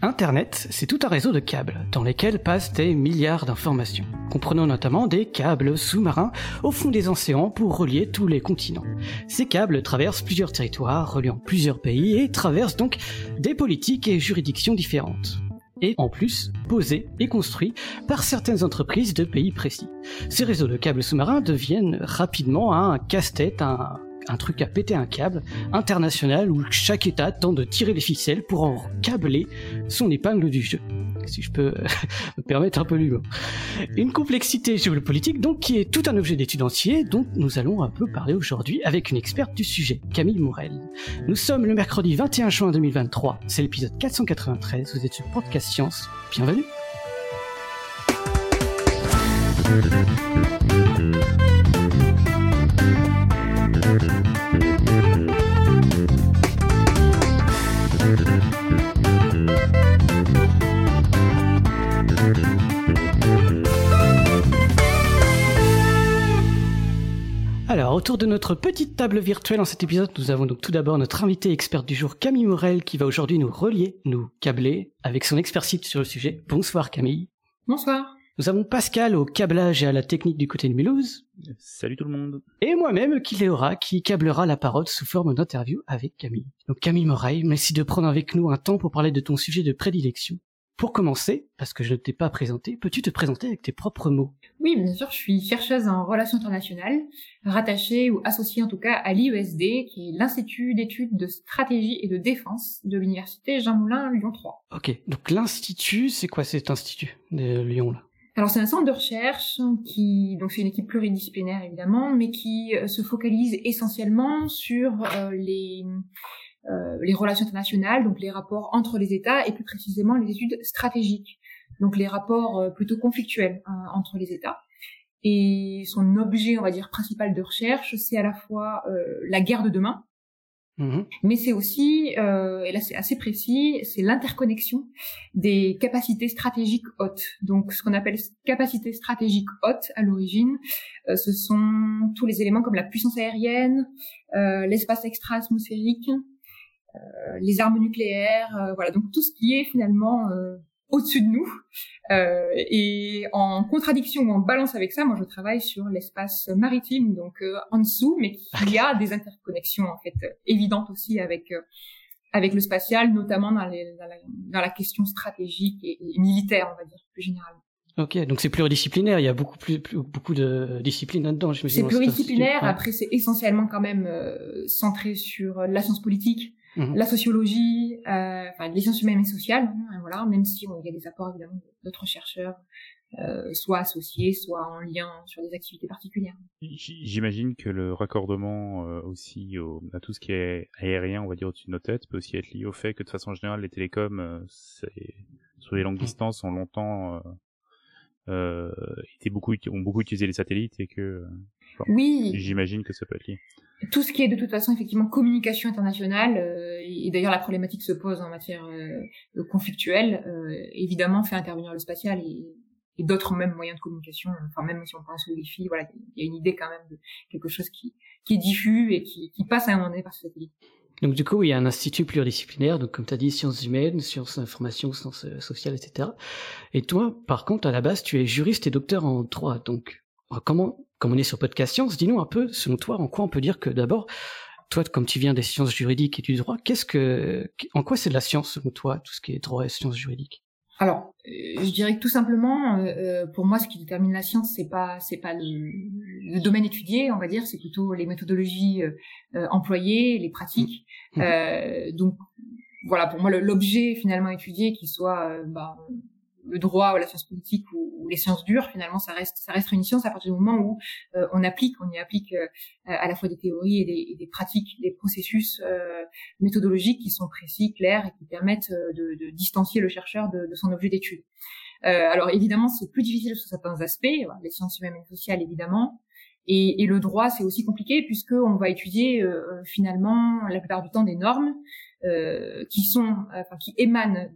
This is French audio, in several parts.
Internet, c'est tout un réseau de câbles dans lesquels passent des milliards d'informations. Comprenons notamment des câbles sous-marins au fond des océans pour relier tous les continents. Ces câbles traversent plusieurs territoires, reliant plusieurs pays et traversent donc des politiques et juridictions différentes et en plus posés et construits par certaines entreprises de pays précis. Ces réseaux de câbles sous-marins deviennent rapidement un casse-tête, un, un truc à péter un câble international où chaque État tente de tirer les ficelles pour en câbler son épingle du jeu. Si je peux me permettre un peu l'humour. Une complexité géopolitique donc qui est tout un objet d'étude entier dont nous allons un peu parler aujourd'hui avec une experte du sujet, Camille Morel. Nous sommes le mercredi 21 juin 2023, c'est l'épisode 493, vous êtes sur Podcast Science, bienvenue Alors, autour de notre petite table virtuelle en cet épisode, nous avons donc tout d'abord notre invité expert du jour, Camille Morel, qui va aujourd'hui nous relier, nous câbler avec son expertise sur le sujet. Bonsoir Camille. Bonsoir. Nous avons Pascal au câblage et à la technique du côté de Mulhouse. Salut tout le monde. Et moi-même, Kiléora, qui câblera la parole sous forme d'interview avec Camille. Donc Camille Morel, merci de prendre avec nous un temps pour parler de ton sujet de prédilection. Pour commencer, parce que je ne t'ai pas présenté, peux-tu te présenter avec tes propres mots? Oui, bien sûr, je suis chercheuse en relations internationales, rattachée ou associée en tout cas à l'IESD, qui est l'Institut d'études de stratégie et de défense de l'Université Jean Moulin Lyon 3. Ok, donc l'Institut, c'est quoi cet institut de Lyon là? Alors c'est un centre de recherche qui donc c'est une équipe pluridisciplinaire évidemment, mais qui euh, se focalise essentiellement sur euh, les euh, les relations internationales, donc les rapports entre les États et plus précisément les études stratégiques, donc les rapports euh, plutôt conflictuels hein, entre les États. Et son objet, on va dire, principal de recherche, c'est à la fois euh, la guerre de demain, mhm. mais c'est aussi, et là c'est assez précis, c'est l'interconnexion des capacités stratégiques hautes. Donc ce qu'on appelle capacités stratégiques hautes à l'origine, ce sont tous les éléments comme la puissance aérienne, l'espace extra-atmosphérique, euh, les armes nucléaires, euh, voilà, donc tout ce qui est finalement euh, au-dessus de nous. Euh, et en contradiction ou en balance avec ça, moi je travaille sur l'espace maritime, donc en dessous, mais il y a des interconnexions en fait évidentes aussi avec avec le spatial, notamment dans, les, dans, la, dans la, question stratégique et, militaire, on va dire plus généralement. Ok, donc c'est pluridisciplinaire. Il y a beaucoup plus, beaucoup de disciplines là-dedans. C'est pluridisciplinaire. Après, c'est essentiellement quand même centré sur la science politique, Mhm. la sociologie, euh, enfin les sciences humaines et sociales, hein, voilà, même si il y a des apports évidemment d'autres chercheurs, euh, soit associés, soit en lien sur des activités particulières. J'imagine que le raccordement euh, aussi au, à tout ce qui est aérien, on va dire au-dessus de nos têtes, peut aussi être lié au fait que de façon générale les télécoms euh, sur les longues distances ont longtemps euh, été beaucoup ont beaucoup utilisé les satellites et que oui. J'imagine que ça peut être lié. Tout ce qui est de toute façon effectivement communication internationale, euh, et d'ailleurs la problématique se pose en matière euh, conflictuelle, euh, évidemment fait intervenir le spatial et, d'autres mêmes moyens de communication. Enfin même si on pense au wifi, voilà, il y a une idée quand même de quelque chose qui, qui est diffus et qui, qui passe à un moment donné par ce satellite. Donc du coup, il y a un institut pluridisciplinaire, donc comme tu as dit, sciences humaines, sciences d'information, sciences sociales, etc. Et toi, par contre, à la base, tu es juriste et docteur en droit. Donc comment comme on est sur Podcast Science, dis-nous un peu, selon toi, en quoi on peut dire que d'abord, toi, comme tu viens des sciences juridiques et du droit, qu'est-ce que, en quoi c'est de la science selon toi, tout ce qui est droit et sciences juridiques? Alors, euh, je dirais que tout simplement, euh, euh, pour moi, ce qui détermine la science, c'est pas c'est pas le, domaine étudié, on va dire, c'est plutôt les méthodologies employées, les pratiques. Mmh. donc, voilà, pour moi, l'objet finalement étudié, qui soit bah, le droit ou la science politique ou, les sciences dures, finalement, ça reste, ça reste une science à partir du moment où euh, on applique, on y applique euh, à la fois des théories et des, et des pratiques, des processus euh, méthodologiques qui sont précis, clairs et qui permettent de, de distancier le chercheur de, de son objet d'étude. alors évidemment, c'est plus difficile sur certains aspects, les sciences humaines et sociales évidemment, et, et, le droit, c'est aussi compliqué puisque on va étudier finalement la plupart du temps des normes euh, qui sont, enfin, qui émanent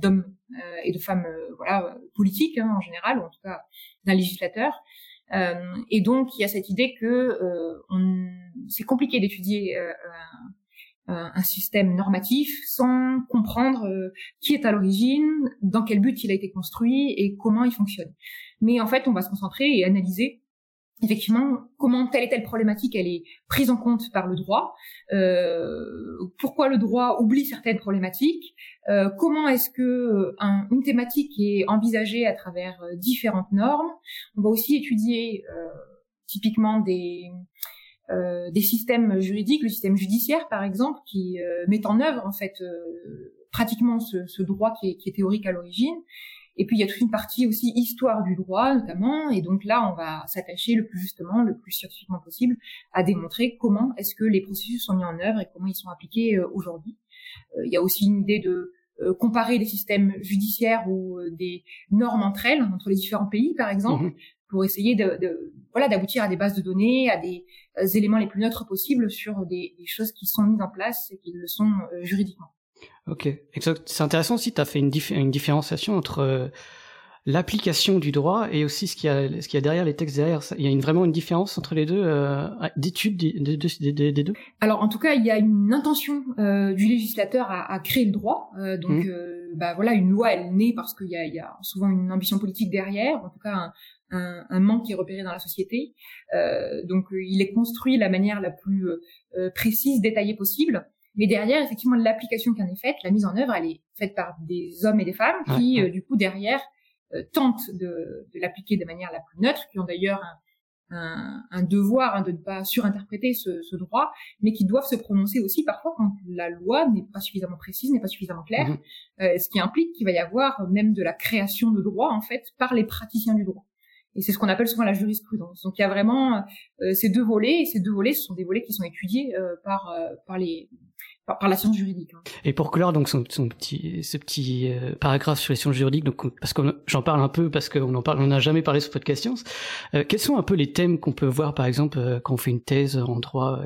d'hommes euh, et de femmes euh, voilà politiques hein, en général, ou en tout cas d'un législateur. et donc il y a cette idée que c'est compliqué d'étudier un système normatif sans comprendre qui est à l'origine, dans quel but il a été construit et comment il fonctionne. Mais en fait, on va se concentrer et analyser effectivement comment telle et telle problématique elle est prise en compte par le droit, euh, pourquoi le droit oublie certaines problématiques, euh, comment est-ce que euh, une thématique est envisagée à travers différentes normes. On va aussi étudier typiquement des des systèmes juridiques, le système judiciaire par exemple, qui met en œuvre en fait pratiquement ce, ce droit qui est, qui est théorique à l'origine et puis il y a toute une partie aussi histoire du droit notamment, et donc là on va s'attacher le plus justement, le plus scientifiquement possible, à démontrer comment est-ce que les processus sont mis en œuvre et comment ils sont appliqués euh, aujourd'hui. Euh, il y a aussi une idée de euh, comparer les systèmes judiciaires ou des normes entre elles, entre les différents pays par exemple, mhm. pour essayer de, de voilà d'aboutir à des bases de données, à des éléments les plus neutres possibles sur des, des, choses qui sont mises en place et qui le sont juridiquement. Ok, C'est intéressant aussi, tu as fait une, une, différenciation entre euh, l'application du droit et aussi ce qu'il y, a, ce qu'il y a derrière les textes derrière. Il y a une, vraiment une différence entre les deux euh, d'études des, des, des, deux? Alors en tout cas, il y a une intention euh, du législateur à, à, créer le droit. Euh, donc mmh. bah, voilà, une loi, elle naît parce qu'il y a, il y a souvent une ambition politique derrière, en tout cas un, un, un manque qui est repéré dans la société. donc il est construit de la manière la plus précise, détaillée possible. Mais derrière, effectivement, l'application qui en est faite, la mise en œuvre, elle est faite par des hommes et des femmes qui, euh, du coup, derrière, euh, tentent de, de l'appliquer de manière la plus neutre, qui ont d'ailleurs un, un, un, devoir hein, de ne pas surinterpréter ce, ce, droit, mais qui doivent se prononcer aussi parfois quand la loi n'est pas suffisamment précise, n'est pas suffisamment claire, mhm. euh, ce qui implique qu'il va y avoir même de la création de droit, en fait, par les praticiens du droit. Et c'est ce qu'on appelle souvent la jurisprudence. Donc il y a vraiment euh, ces deux volets, et ces deux volets, ce sont des volets qui sont étudiés euh, par, par les par, la science juridique. Hein. Et pour clore donc son petit, ce petit euh, paragraphe sur les sciences juridiques, donc parce que j'en parle un peu parce qu'on en parle, on n'a jamais parlé sur podcast science. Euh, quels sont un peu les thèmes qu'on peut voir par exemple euh, quand on fait une thèse en droit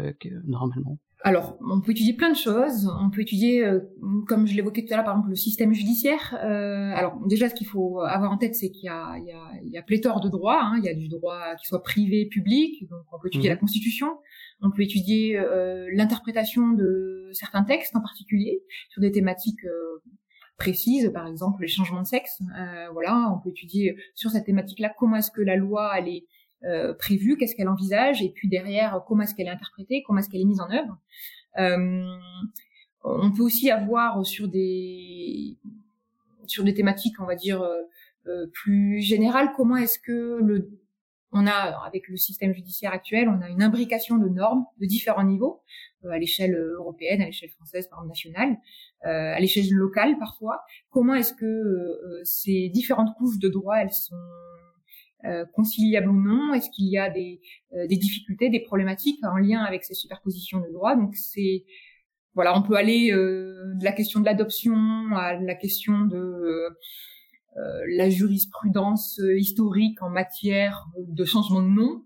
normalement? Alors, on peut étudier plein de choses. On peut étudier, comme je l'évoquais tout à l'heure, par exemple, le système judiciaire. alors, déjà, ce qu'il faut avoir en tête, c'est qu'il y a, il y, a, il y a pléthore de droits. Hein. Il y a du droit qui soit privé, public. Donc, on peut étudier mmh. la Constitution. On peut étudier euh, l'interprétation de certains textes en particulier sur des thématiques euh, précises, par exemple les changements de sexe. Euh, voilà, on peut étudier sur cette thématique-là comment est-ce que la loi elle est prévue, qu'est-ce qu'elle envisage, et puis derrière comment est-ce qu'elle est interprétée, comment est-ce qu'elle est mise en œuvre. on peut aussi avoir sur des sur des thématiques, on va dire plus générales, comment est-ce que le on a, avec le système judiciaire actuel, on a une imbrication de normes de différents niveaux, euh, à l'échelle européenne, à l'échelle française, par exemple nationale, euh, à l'échelle locale parfois. Comment est-ce que euh, ces différentes couches de droit, elles sont conciliables ou non Est-ce qu'il y a des, des difficultés, des problématiques en lien avec ces superpositions de droit Donc c'est voilà, on peut aller de la question de l'adoption à la question de euh, la jurisprudence euh, historique en matière de changement de nom.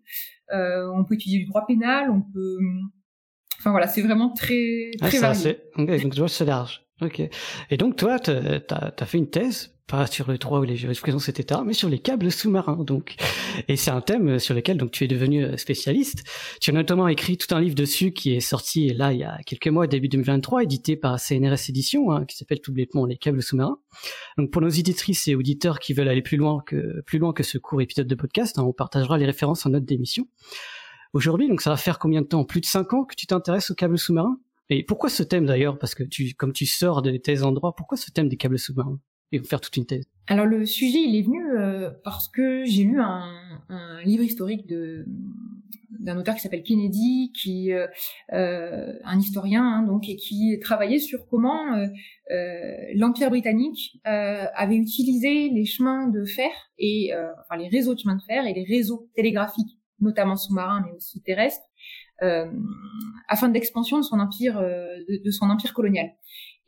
Euh, on peut étudier du droit pénal, on peut... Enfin voilà, c'est vraiment très, ah, très varié. vois, c'est large. Ok. Et donc toi, tu as, fait une thèse pas sur le droit ou les jurisprudences, etc., mais sur les câbles sous-marins, donc. Et c'est un thème sur lequel, donc, tu es devenu euh, spécialiste. Tu as notamment écrit tout un livre dessus qui est sorti, là, il y a quelques mois, début 2023, édité par CNRS Édition, hein, qui s'appelle tout bêtement Les câbles sous-marins. Donc, pour nos éditrices et auditeurs qui veulent aller plus loin que, plus loin que ce court épisode de podcast, hein, on partagera les références en note d'émission. Aujourd'hui, donc, ça va faire combien de temps? Plus de cinq ans que tu t'intéresses aux câbles sous-marins? Et pourquoi ce thème d'ailleurs? Parce que tu, comme tu sors de tes endroits, pourquoi ce thème des câbles sous-marins? Et faire toute une thèse. Alors le sujet, il est venu euh, parce que j'ai lu un, un, livre historique de d'un auteur qui s'appelle Kennedy, qui euh, euh un historien hein, donc et qui travaillait sur comment euh, euh l'Empire britannique avait utilisé les chemins de fer et enfin les réseaux de chemins de fer et les réseaux télégraphiques, notamment sous-marins mais aussi terrestres, afin d'expansion de son empire de, de son empire colonial.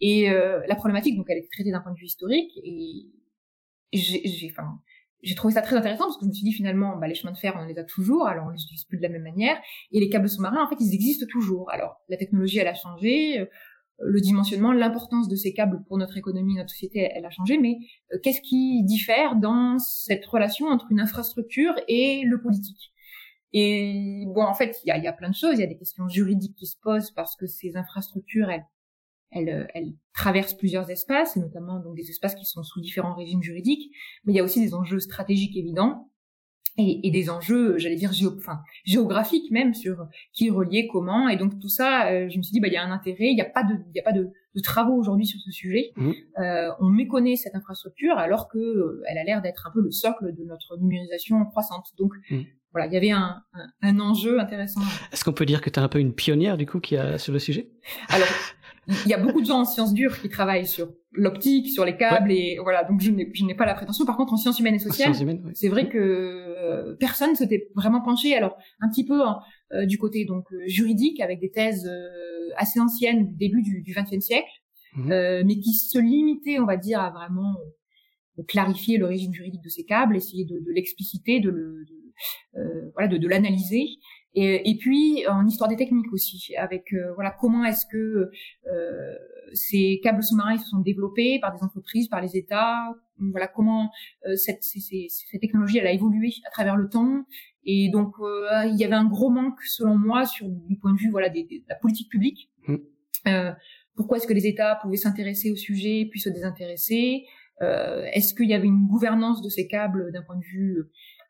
Et euh, la problématique, donc, elle est traitée d'un point de vue historique. Et j'ai, enfin, j'ai trouvé ça très intéressant parce que je me suis dit finalement, bah, les chemins de fer, on les a toujours, alors on les utilise plus de la même manière. Et les câbles sous-marins, en fait, ils existent toujours. Alors, la technologie, elle a changé. le dimensionnement, l'importance de ces câbles pour notre économie, notre société, elle, a changé, mais euh, qu'est-ce qui diffère dans cette relation entre une infrastructure et le politique? Et bon, en fait, il y a, y a, plein de choses. Il y a des questions juridiques qui se posent parce que ces infrastructures, elles, elles, elles traversent plusieurs espaces, et notamment donc des espaces qui sont sous différents régimes juridiques. Mais il y a aussi des enjeux stratégiques évidents et, et, des enjeux, j'allais dire géo, enfin, géographiques même sur qui relier comment. Et donc tout ça, euh, je me suis dit, bah il y a un intérêt. Il n'y a pas de, il y a pas de, de travaux aujourd'hui sur ce sujet. Mmh. Euh, on méconnaît cette infrastructure alors que euh, elle a l'air d'être un peu le socle de notre numérisation croissante. Donc mmh. Voilà, il y avait un, un, un enjeu intéressant. Est-ce qu'on peut dire que tu es un peu une pionnière du coup qui a sur le sujet? Alors il y a beaucoup de gens en sciences dures qui travaillent sur l'optique, sur les câbles et voilà. Donc je n'ai pas la prétention. Par contre, en sciences humaines et sociales, c'est vrai que euh, personne s'était vraiment penché. Alors un petit peu hein, euh, du côté donc euh, juridique avec des thèses assez anciennes du début du XXe siècle, mmh. mais qui se limitaient, on va dire, à vraiment clarifier le régime juridique de ces câbles, essayer de, de l'expliciter, de le de, voilà, de, de l'analyser. Et, et, puis en histoire des techniques aussi, avec euh, voilà comment est-ce que euh, ces câbles sous-marins se sont développés par des entreprises, par les États, voilà comment euh, cette, cette, technologie elle a évolué à travers le temps. Et donc euh, il y avait un gros manque selon moi sur du point de vue voilà des, de la politique publique. Mmh. pourquoi est-ce que les États pouvaient s'intéresser au sujet puis se désintéresser? Est-ce qu'il y avait une gouvernance de ces câbles d'un point de vue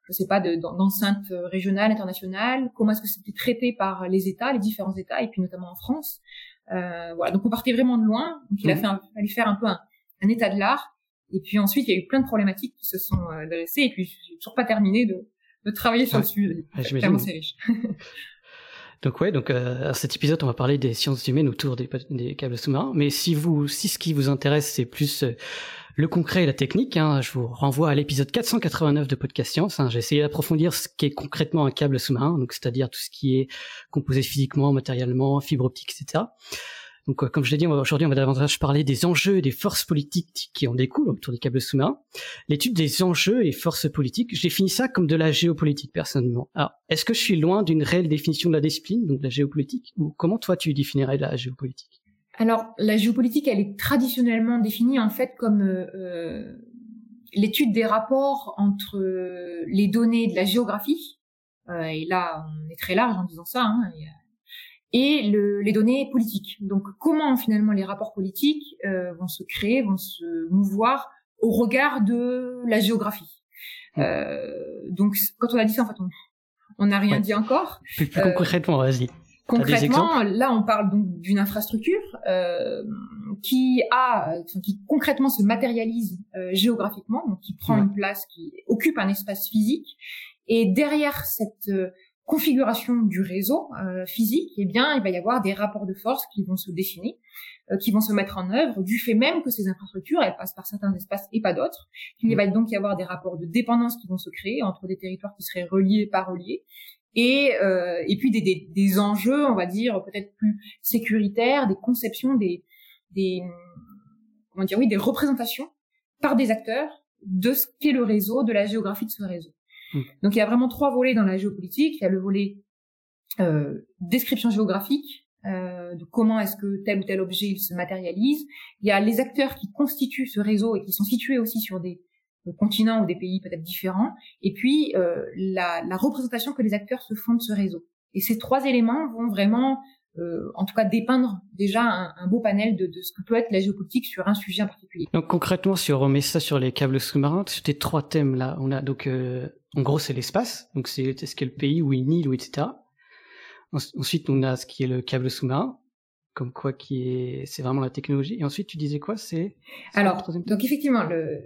je sais pas, d'enceinte régionale, internationale, comment est-ce que c'était traité par les États, les différents États, et puis notamment en France? Euh, voilà, donc on partait vraiment de loin. Donc il a mhm. fait un, fallait faire un peu un, état de l'art. Et puis ensuite, il y a eu plein de problématiques qui se sont euh, dressées. Et puis, je toujours pas terminé de, de travailler sur le sujet. Vraiment, c'est riche. Donc ouais, donc euh, à cet épisode, on va parler des sciences humaines autour des, câbles sous-marins. Mais si vous, si ce qui vous intéresse, c'est plus euh, le concret et la technique, hein, je vous renvoie à l'épisode 489 de Podcast Science. Hein. J'ai essayé d'approfondir ce qu'est concrètement un câble sous-marin, donc c'est-à-dire tout ce qui est composé physiquement, matériellement, fibre optique, etc. Donc, comme je l'ai dit, aujourd'hui, on va davantage parler des enjeux et des forces politiques qui en découlent autour des câbles sous-marins. L'étude des enjeux et forces politiques, je définis ça comme de la géopolitique, personnellement. Alors, est-ce que je suis loin d'une réelle définition de la discipline, donc de la géopolitique, ou comment toi tu définirais la géopolitique? Alors, la géopolitique, elle est traditionnellement définie en fait comme euh, euh l'étude des rapports entre euh, les données de la géographie, et là on est très large en disant ça, hein, et, le, les données politiques. Donc, comment finalement les rapports politiques euh, vont se créer, vont se mouvoir au regard de la géographie? Mmh. donc, quand on a dit ça, en fait, on n'a rien dit encore. Plus, plus concrètement, vas-y. Concrètement, là, on parle donc d'une infrastructure euh, qui a, qui concrètement se matérialise euh, géographiquement, donc qui prend une place, qui occupe un espace physique. Et derrière cette euh, configuration du réseau euh, physique, eh bien, il va y avoir des rapports de force qui vont se dessiner, qui vont se mettre en œuvre du fait même que ces infrastructures, elles passent par certains espaces et pas d'autres. Il va donc y avoir des rapports de dépendance qui vont se créer entre des territoires qui seraient reliés, pas reliés, et euh, et puis des, des, des, enjeux, on va dire peut-être plus sécuritaires, des conceptions, des des comment dire oui, des représentations par des acteurs de ce qu'est le réseau, de la géographie de ce réseau. Hmm. Donc il y a vraiment trois volets dans la géopolitique. Il y a le volet euh, description géographique, euh, de comment est-ce que tel ou tel objet se matérialise. Il y a les acteurs qui constituent ce réseau et qui sont situés aussi sur des continents ou des pays peut-être différents, et puis euh, la, la, représentation que les acteurs se font de ce réseau. Et ces trois éléments vont vraiment, euh, en tout cas, dépeindre déjà un, un beau panel de, de, ce que peut être la géopolitique sur un sujet en particulier. Donc concrètement, si on remet ça sur les câbles sous-marins, sur ces trois thèmes là, on a donc, euh, en gros, c'est l'espace, donc c'est ce qu'est le pays ou une île ou etc. Ensuite, on a ce qui est le câble sous-marin, comme quoi qui est, c'est vraiment la technologie. Et ensuite, tu disais quoi? C'est alors donc effectivement le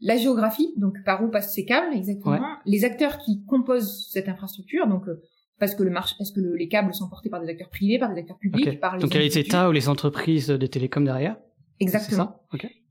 la géographie, donc par où passent ces câbles exactement, les acteurs qui composent cette infrastructure, donc euh, parce que le marché, parce que les câbles sont portés par des acteurs privés, par des acteurs publics, par les donc il y a les États ou les entreprises de télécom derrière? Exactement.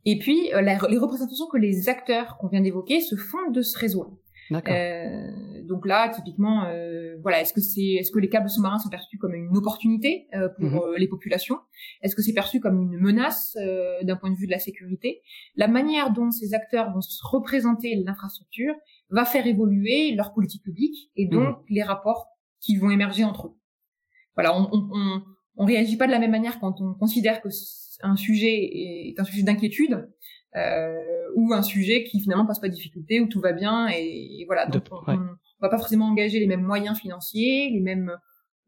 Et puis euh, les représentations que les acteurs qu'on vient d'évoquer se font de ce réseau. Euh, donc là, typiquement, euh, voilà, est-ce que c'est, est-ce que les câbles sous-marins sont perçus comme une opportunité euh, pour mhm. euh, les populations? Est-ce que c'est perçu comme une menace euh, d'un point de vue de la sécurité? La manière dont ces acteurs vont se représenter l'infrastructure va faire évoluer leur politique publique et donc mhm. les rapports qui vont émerger entre eux. Voilà, on, on, on réagit pas de la même manière quand on considère que un sujet est un sujet d'inquiétude euh, ou un sujet qui finalement passe pas de difficulté, où tout va bien et, voilà. Donc on, va pas forcément engager les mêmes moyens financiers, les mêmes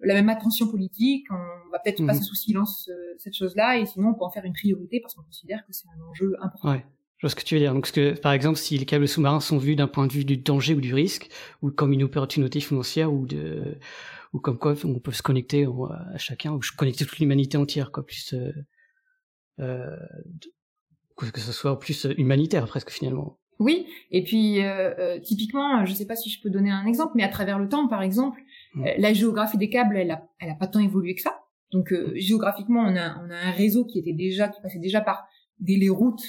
la même attention politique. On va peut-être mhm. passer sous silence euh, cette chose-là et sinon on peut en faire une priorité parce qu'on considère que c'est un enjeu important. Ouais. Je vois ce que tu veux dire. Donc, ce que, par exemple, si les câbles sous-marins sont vus d'un point de vue du danger ou du risque, ou comme une opportunité financière, ou de, ou comme quoi on peut se connecter à chacun, ou connecter toute l'humanité entière, quoi, plus, euh, euh, que ce soit plus humanitaire presque finalement. Oui, et puis euh, euh, typiquement, je ne sais pas si je peux donner un exemple, mais à travers le temps, par exemple, mm. euh, la géographie des câbles, elle a, elle a pas tant évolué que ça. Donc mm. géographiquement, on a, on a un réseau qui était déjà, qui passait déjà par des les routes,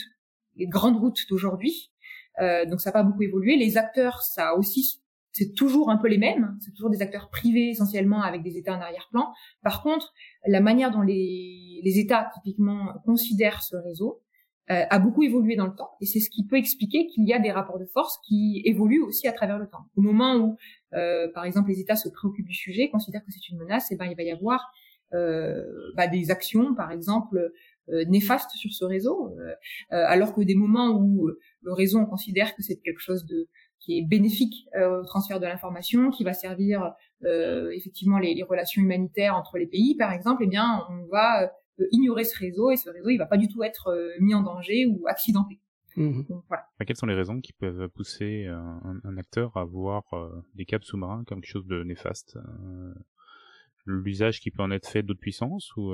les grandes routes d'aujourd'hui. donc ça n'a pas beaucoup évolué. Les acteurs, ça aussi, c'est toujours un peu les mêmes. C'est toujours des acteurs privés essentiellement avec des États en arrière-plan. Par contre, la manière dont les, les États typiquement considèrent ce réseau, euh, a beaucoup évolué dans le temps et c'est ce qui peut expliquer qu'il y a des rapports de force qui évoluent aussi à travers le temps. Au moment où, euh, par exemple, les États se préoccupent du sujet, considèrent que c'est une menace, et eh ben il va y avoir euh, bah, des actions, par exemple, euh, néfastes sur ce réseau, euh, alors que des moments où le réseau on considère que c'est quelque chose de qui est bénéfique au transfert de l'information, qui va servir effectivement les, les, relations humanitaires entre les pays, par exemple, eh bien on va ignorer ce réseau et ce réseau il va pas du tout être euh, mis en danger ou accidenté. Mmh. voilà. Quelles sont les raisons qui peuvent pousser un, un acteur à voir euh, des câbles sous-marins comme quelque chose de néfaste euh, L'usage qui peut en être fait d'autres puissances ou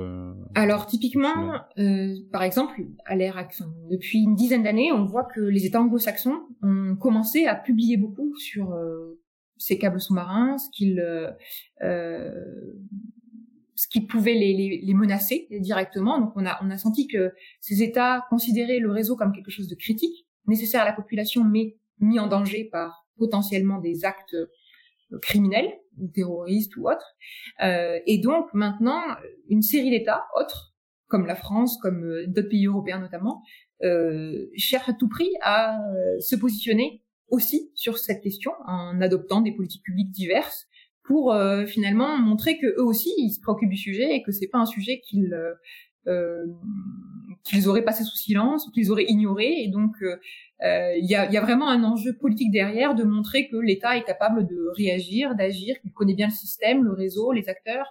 Alors typiquement, par exemple, à l'ère depuis une dizaine d'années, on voit que les États anglo-saxons ont commencé à publier beaucoup sur ces câbles sous-marins, ce qu'ils ce qui pouvait les, les, menacer directement. Donc on a, on a senti que ces États considéraient le réseau comme quelque chose de critique, nécessaire à la population, mais mis en danger par potentiellement des actes euh, criminels ou terroristes ou autres. Euh, et donc maintenant, une série d'États autres, comme la France, comme euh, d'autres pays européens notamment, euh, cherchent à tout prix à euh, se positionner aussi sur cette question en adoptant des politiques publiques diverses pour finalement montrer que eux aussi ils se préoccupent du sujet et que c'est pas un sujet qu'ils qu'ils auraient passé sous silence qu'ils auraient ignoré et donc euh, il y, a, y, a, vraiment un enjeu politique derrière de montrer que l'État est capable de réagir, d'agir, qu'il connaît bien le système, le réseau, les acteurs,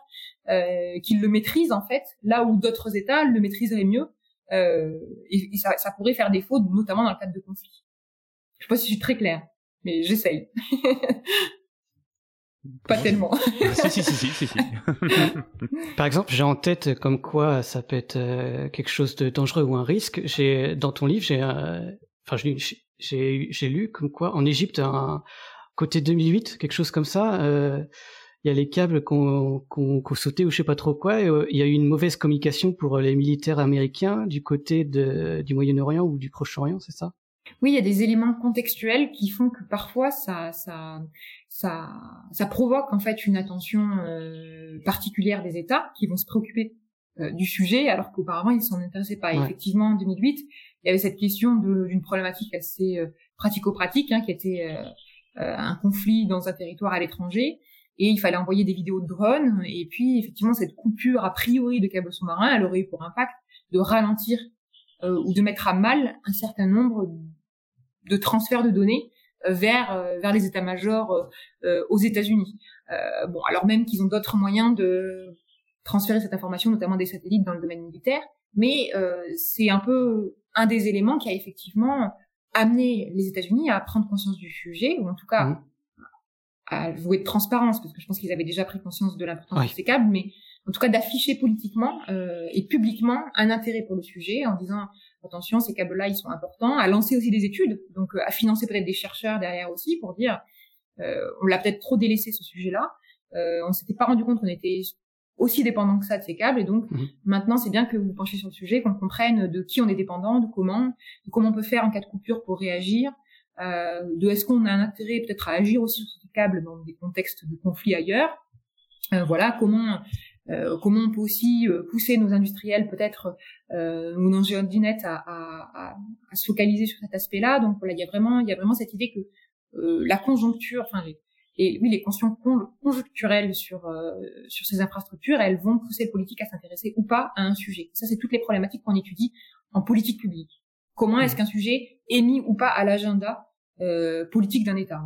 qu'il le maîtrise en fait, là où d'autres États le maîtriseraient mieux et, et ça, ça, pourrait faire défaut, notamment dans le cadre de conflits. Je sais pas si je suis très claire, mais j'essaye. Pas tellement. si, si, si, si, si, Par exemple, j'ai en tête comme quoi ça peut être euh, quelque chose de dangereux ou un risque. J'ai dans ton livre, j'ai, euh, enfin, j'ai, j'ai lu comme quoi en Égypte, un côté 2008, quelque chose comme ça. Euh, il y a les câbles qu'on qu'on qu'on sauté ou je sais pas trop quoi. il y a eu une mauvaise communication pour les militaires américains du côté de, du Moyen-Orient ou du Proche-Orient, c'est ça? Oui, il y a des éléments contextuels qui font que parfois ça, ça, ça, ça provoque en fait une attention euh, particulière des États qui vont se préoccuper euh, du sujet alors qu'auparavant ils s'en intéressaient pas. Effectivement, en 2008, il y avait cette question d'une problématique assez euh, pratico-pratique hein, qui était un conflit dans un territoire à l'étranger. Et il fallait envoyer des vidéos de drones. Et puis effectivement cette coupure a priori de câbles sous-marins, elle aurait eu pour impact de ralentir ou de mettre à mal un certain nombre de transferts de données euh, vers euh, vers les états-majors euh, aux États-Unis. bon, alors même qu'ils ont d'autres moyens de transférer cette information, notamment des satellites dans le domaine militaire, mais c'est un peu un des éléments qui a effectivement amené les États-Unis à prendre conscience du sujet, ou en tout cas mmh. à jouer de transparence, parce que je pense qu'ils avaient déjà pris conscience de l'importance de ces câbles, mais en tout cas d'afficher politiquement euh, et publiquement un intérêt pour le sujet en disant attention ces câbles-là ils sont importants, à lancer aussi des études, donc euh, à financer peut-être des chercheurs derrière aussi pour dire euh, on l'a peut-être trop délaissé ce sujet-là, euh, on s'était pas rendu compte qu'on était aussi dépendant que ça de ces câbles et donc mmh. maintenant c'est bien que vous penchez sur le sujet, qu'on comprenne de qui on est dépendant, de comment, de comment on peut faire en cas de coupure pour réagir, euh, de est-ce qu'on a un intérêt peut-être à agir aussi sur ces câbles dans des contextes de conflit ailleurs. Euh, voilà comment comment on peut aussi euh, pousser nos industriels peut-être euh, ou nos géants à, à, à, à, se focaliser sur cet aspect-là. Donc voilà, il y a vraiment, il y a vraiment cette idée que la conjoncture, enfin les, Et oui, les questions conjoncturelles sur sur ces infrastructures, elles vont pousser le politique à s'intéresser ou pas à un sujet. Ça, c'est toutes les problématiques qu'on étudie en politique publique. Comment est-ce mmh. qu'un sujet est mis ou pas à l'agenda politique d'un État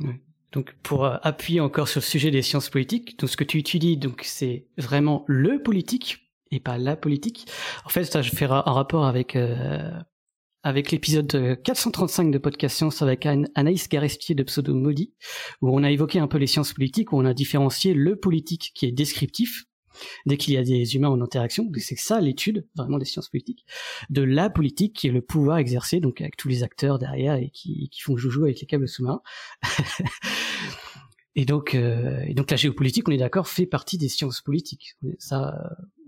oui. Donc pour appuyer encore sur le sujet des sciences politiques, donc ce que tu étudies, donc c'est vraiment le politique et pas la politique. En fait, ça je fais un rapport avec euh, avec l'épisode 435 de Podcast Science avec Anaïs Garestier de Pseudo Maudit, où on a évoqué un peu les sciences politiques, où on a différencié le politique qui est descriptif, dès qu'il y a des humains en interaction, c'est ça l'étude vraiment des sciences politiques, de la politique qui est le pouvoir exercé, donc avec tous les acteurs derrière et qui, qui font joujou avec les câbles sous-marins. et donc, euh, et donc la géopolitique, on est d'accord, fait partie des sciences politiques. Ça,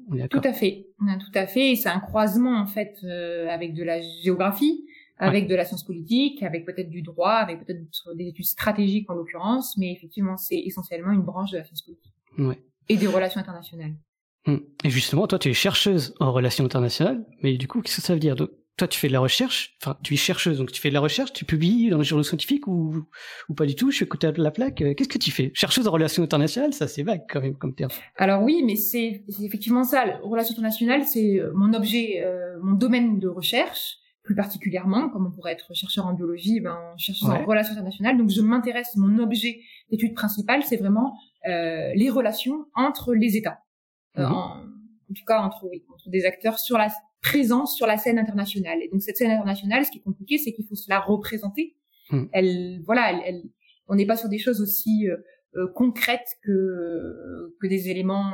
on est d'accord. Tout à fait, tout à fait. C'est un croisement en fait euh, avec de la géographie avec de la science politique, avec peut-être du droit, avec peut-être des études stratégiques en l'occurrence, mais effectivement, c'est essentiellement une branche de la science politique. Ouais et des relations internationales. Hmm. Et justement, toi, tu es chercheuse en relations internationales, mais du coup, qu'est-ce que ça veut dire? Donc, Toi, tu fais de la recherche, enfin, tu es chercheuse, donc tu fais de la recherche, tu publies dans les journaux scientifiques ou, ou pas du tout Je suis côté de la plaque. Euh, qu'est-ce que tu fais? Chercheuse en relations internationales, ça c'est vague quand même comme terme. Alors oui, mais c'est effectivement ça. Relations internationales, c'est euh, mon objet, euh, mon domaine de recherche plus particulièrement, comme on pourrait être chercheur en biologie, ben, chercheur en relations internationales. Donc, je m'intéresse, mon objet d'étude principale, c'est vraiment les relations entre les États. Euh, mhm. en, tout cas, entre, entre des acteurs sur la présence sur la scène internationale. Et donc, cette scène internationale, ce qui est compliqué, c'est qu'il faut se la représenter. Mhm. Elle, voilà, elle, elle on n'est pas sur des choses aussi euh, euh concrètes que que des éléments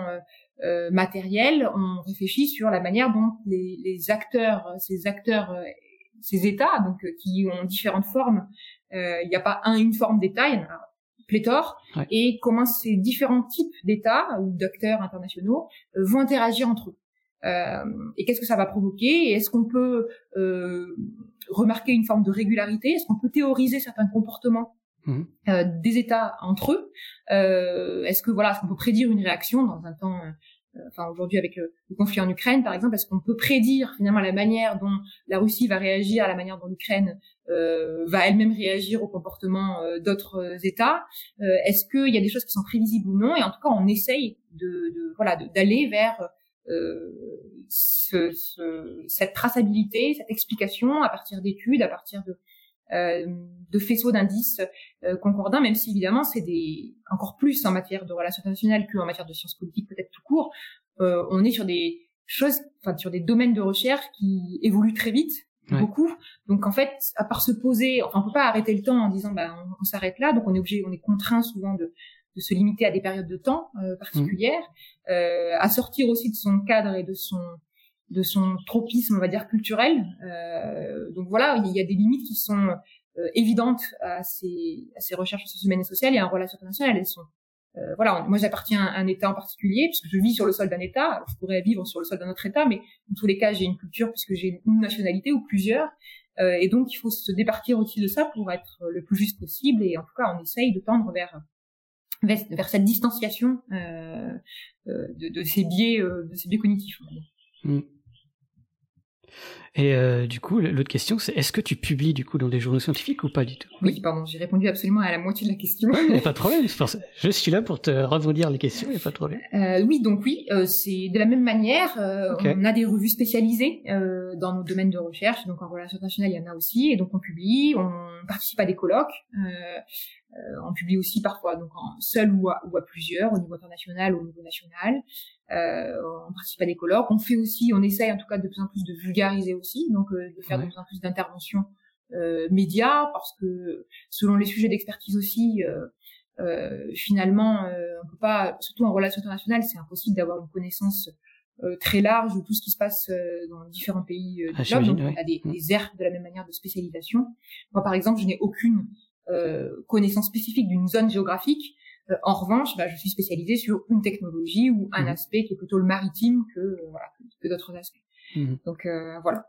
euh, matériel, on réfléchit sur la manière dont les, les acteurs, ces acteurs, euh, ces États, donc euh, qui ont différentes formes, il n'y a pas un, une forme d'État, il y en a pléthore, et comment ces différents types d'États ou d'acteurs internationaux vont interagir entre eux. Euh, et qu'est-ce que ça va provoquer Est-ce qu'on peut euh, remarquer une forme de régularité? Est-ce qu'on peut théoriser certains comportements mmh. euh, des États entre eux? Est-ce que voilà, est-ce qu'on peut prédire une réaction dans un temps euh, enfin aujourd'hui avec le, conflit en Ukraine par exemple, est-ce qu'on peut prédire finalement la manière dont la Russie va réagir, la manière dont l'Ukraine euh, va elle-même réagir au comportement euh, d'autres États? Est-ce qu'il y a des choses qui sont prévisibles ou non? Et en tout cas, on essaye de, de voilà d'aller vers ce, ce, cette traçabilité, cette explication à partir d'études, à partir de euh, de faisceaux d'indices euh, concordants, même si évidemment c'est des encore plus en matière de relations internationales qu'en matière de sciences politiques peut-être tout court. Euh, on est sur des choses, enfin sur des domaines de recherche qui évoluent très vite, beaucoup. Donc en fait, à part se poser, enfin on peut pas arrêter le temps en disant bah on, s'arrête là, donc on est obligé, on est contraint souvent de, de se limiter à des périodes de temps euh, particulières, mmh. euh, à sortir aussi de son cadre et de son de son tropisme, on va dire, culturel. Euh, donc voilà, il y a des limites qui sont euh, évidentes à ces, à ces recherches humaines et sociales et en relations internationales. Elles sont euh, voilà, moi j'appartiens à un État en particulier puisque je vis sur le sol d'un État. je pourrais vivre sur le sol d'un autre État, mais en tous les cas j'ai une culture puisque j'ai une nationalité ou plusieurs. Euh, et donc il faut se départir aussi de ça pour être le plus juste possible. Et en tout cas, on essaye de tendre vers vers, cette distanciation euh, de, de, ces biais de ces biais cognitifs. Et euh, du coup, l'autre question, c'est est-ce que tu publies du coup dans des journaux scientifiques ou pas du tout? Oui, pardon, j'ai répondu absolument à la moitié de la question. Il n'y a pas de problème, je suis là pour te rebondir les questions, il n'y a pas de problème. Euh, oui, donc oui, euh, c'est de la même manière, on a des revues spécialisées dans nos domaines de recherche, donc en relations internationales, il y en a aussi, et donc on publie, on participe à des colloques, on publie aussi parfois donc en seul ou à, ou à plusieurs, au niveau international ou au niveau national. Euh, on participe à des colloques. On fait aussi, on essaye en tout cas de plus en plus de vulgariser aussi, donc euh, de faire de plus en plus d'interventions euh, médias, parce que selon les sujets d'expertise aussi, finalement, on peut pas, surtout en relations internationales, c'est impossible d'avoir une connaissance très large de tout ce qui se passe dans différents pays du ah, globe. Donc, on a des, mm. des aires de la même manière de spécialisation. Moi, par exemple, je n'ai aucune connaissance spécifique d'une zone géographique. Euh, en revanche, bah, je suis spécialisée sur une technologie ou un mhm. aspect qui est plutôt le maritime que, euh, voilà, que d'autres aspects. Mhm. Donc euh, voilà.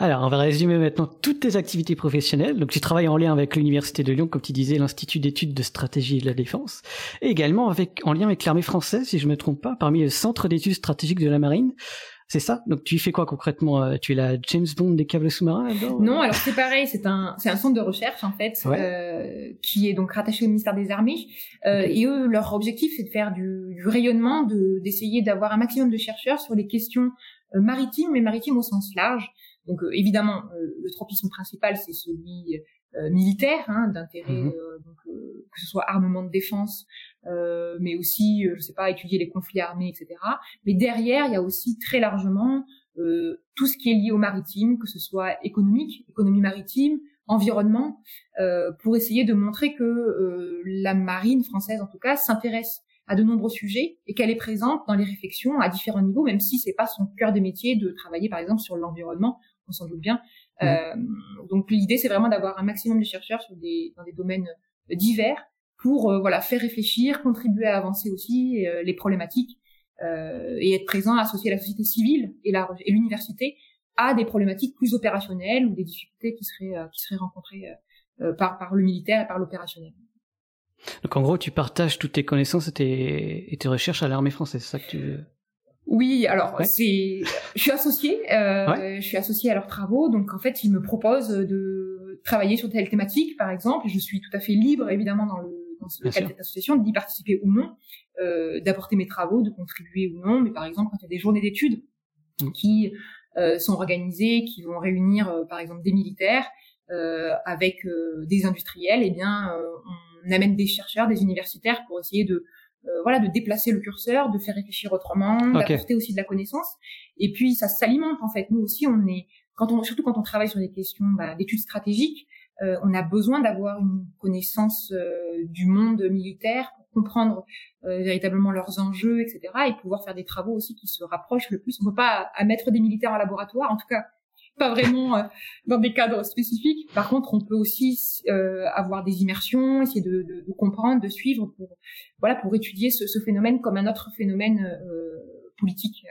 Alors, on va résumer maintenant toutes tes activités professionnelles. Donc, tu travailles en lien avec l'Université de Lyon, comme tu disais, l'Institut d'études de stratégie de la défense, et également avec, en lien avec l'armée française, si je me trompe pas, parmi le Centre d'études stratégiques de la marine. C'est ça? Donc tu fais quoi concrètement? Euh, Tu es la James Bond des câbles sous-marins Non, alors c'est pareil, c'est un c'est un centre de recherche en fait euh, qui est donc rattaché au ministère des Armées. Euh, et eux leur objectif c'est de faire du, du rayonnement, de d'essayer d'avoir un maximum de chercheurs sur les questions euh, maritimes mais maritimes au sens large. Donc euh, évidemment le tropisme principal c'est celui militaire hein, d'intérêt donc que ce soit armement de défense euh, mais aussi, euh, je sais pas, étudier les conflits armés, etc. Mais derrière, il y a aussi très largement euh, tout ce qui est lié au maritime, que ce soit économique, économie maritime, environnement, euh, pour essayer de montrer que euh, la marine française, en tout cas, s'intéresse à de nombreux sujets et qu'elle est présente dans les réflexions à différents niveaux, même si c'est pas son cœur de métier de travailler, par exemple, sur l'environnement, on s'en doute bien. Mmh. Euh, donc l'idée, c'est vraiment d'avoir un maximum de chercheurs sur des, dans des domaines divers pour euh, voilà faire réfléchir, contribuer à avancer aussi euh, les problématiques euh, et être présent, associer la société civile et l'université à des problématiques plus opérationnelles ou des difficultés qui seraient qui seraient rencontrées par par le militaire et par l'opérationnel. Donc en gros, tu partages toutes tes connaissances et tes, et tes recherches à l'armée française, c'est ça que tu oui, alors c'est, je suis associée, euh, je suis associée à leurs travaux, donc en fait ils me proposent de travailler sur telle thématique, par exemple, et je suis tout à fait libre évidemment dans le dans ce cadre de cette association, d'y participer ou non, euh, d'apporter mes travaux, de contribuer ou non. Mais par exemple, quand il y a des journées d'études mm. qui euh, sont organisées, qui vont réunir euh, par exemple des militaires euh, avec euh, des industriels, eh bien, on amène des chercheurs, des universitaires pour essayer de voilà, de déplacer le curseur, de faire réfléchir autrement, d'apporter aussi de la connaissance. Et puis ça s'alimente en fait. Nous aussi, on est quand on, surtout quand on travaille sur des questions bah, d'études stratégiques, euh, on a besoin d'avoir une connaissance euh, du monde militaire pour comprendre euh, véritablement leurs enjeux, etc., et pouvoir faire des travaux aussi qui se rapprochent le plus. On ne peut pas mettre des militaires en laboratoire, en tout cas pas vraiment dans des cadres spécifiques. Par contre, on peut aussi avoir des immersions, essayer de, de, de, comprendre, de suivre pour voilà pour étudier ce, ce phénomène comme un autre phénomène politique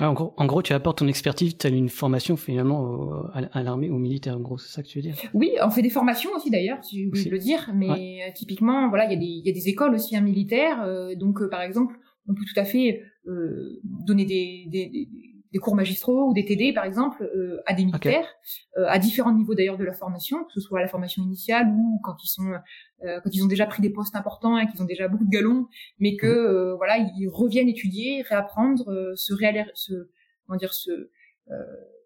en, gros, en gros, tu apportes ton expertise, tu as une formation finalement à, l'armée, ou militaire, en gros, c'est ça que tu veux dire? Oui, on fait des formations aussi d'ailleurs, si je le dire, mais euh, typiquement, voilà, il y, a des, y a des écoles aussi un hein, militaire, euh, donc euh, par exemple, on peut tout à fait donner des, des, des cours magistraux ou des TD par exemple euh, à des militaires euh, à différents niveaux d'ailleurs de la formation que ce soit la formation initiale ou quand ils sont euh, quand ils ont déjà pris des postes importants et qu'ils ont déjà beaucoup de galons mais que mmh. voilà ils reviennent étudier réapprendre se réalir se comment dire se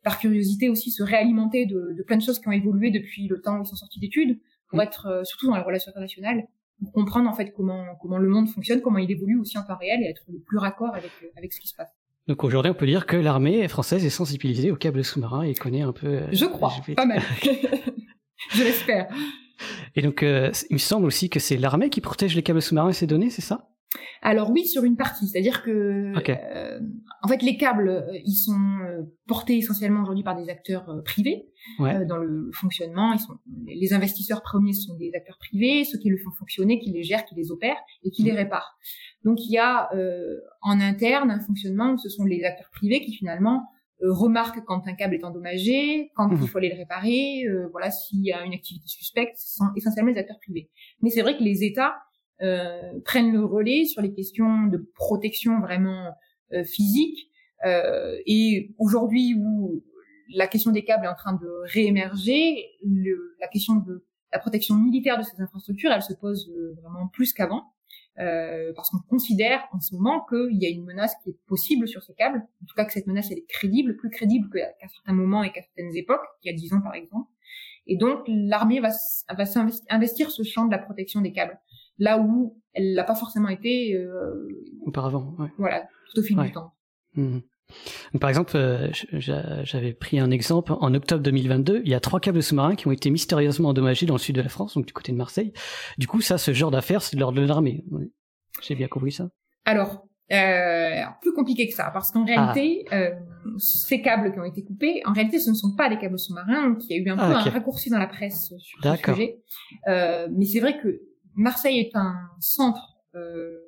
par curiosité aussi se réalimenter de, de, plein de choses qui ont évolué depuis le temps où ils sont sortis d'études pour mmh. être surtout dans les relations internationales pour comprendre en fait comment comment le monde fonctionne comment il évolue aussi en temps réel et être le plus raccord avec avec ce qui se passe donc aujourd'hui, on peut dire que l'armée française est sensibilisée aux câbles sous-marins et connaît un peu. Euh, je crois, pas mal. je l'espère. Et donc, euh, il me semble aussi que c'est l'armée qui protège les câbles sous-marins et ces données, c'est ça? Alors oui, sur une partie, c'est-à-dire que euh, en fait les câbles, euh, ils sont euh, portés essentiellement aujourd'hui par des acteurs privés dans le fonctionnement. Ils sont les investisseurs premiers sont des acteurs privés, ceux qui le font fonctionner, qui les gèrent, qui les opèrent et qui les réparent. Donc il y a en interne un fonctionnement où ce sont les acteurs privés qui finalement remarquent quand un câble est endommagé, quand mmh. il faut aller le réparer, voilà s'il y a une activité suspecte, ce sont essentiellement les acteurs privés. Mais c'est vrai que les États euh, prennent le relais sur les questions de protection vraiment euh, physique. Euh, et aujourd'hui où la question des câbles est en train de réémerger, la question de la protection militaire de ces infrastructures, elle se pose vraiment plus qu'avant. Euh, parce qu'on considère en ce moment qu'il y a une menace qui est possible sur ces câbles, en tout cas que cette menace elle est crédible, plus crédible qu'à certains moments et qu'à certaines époques, il y a dix ans par exemple. Et donc l'armée va, va investir ce champ de la protection des câbles là où elle l'a pas forcément été euh, auparavant. Ouais. Voilà, tout au fil du temps. Mmh. par exemple, euh, j'avais pris un exemple en octobre 2022. Il y a trois câbles sous-marins qui ont été mystérieusement endommagés dans le sud de la France, donc du côté de Marseille. Du coup, ça, ce genre d'affaires, c'est de l'ordre de l'armée. J'ai bien compris ça. Alors, euh, plus compliqué que ça, parce qu'en réalité, ah. euh, ces câbles qui ont été coupés, en réalité, ce ne sont pas des câbles sous-marins. Donc, il y a eu un peu ah, un raccourci dans la presse sur ce sujet. Euh, mais c'est vrai que Marseille est un centre, euh,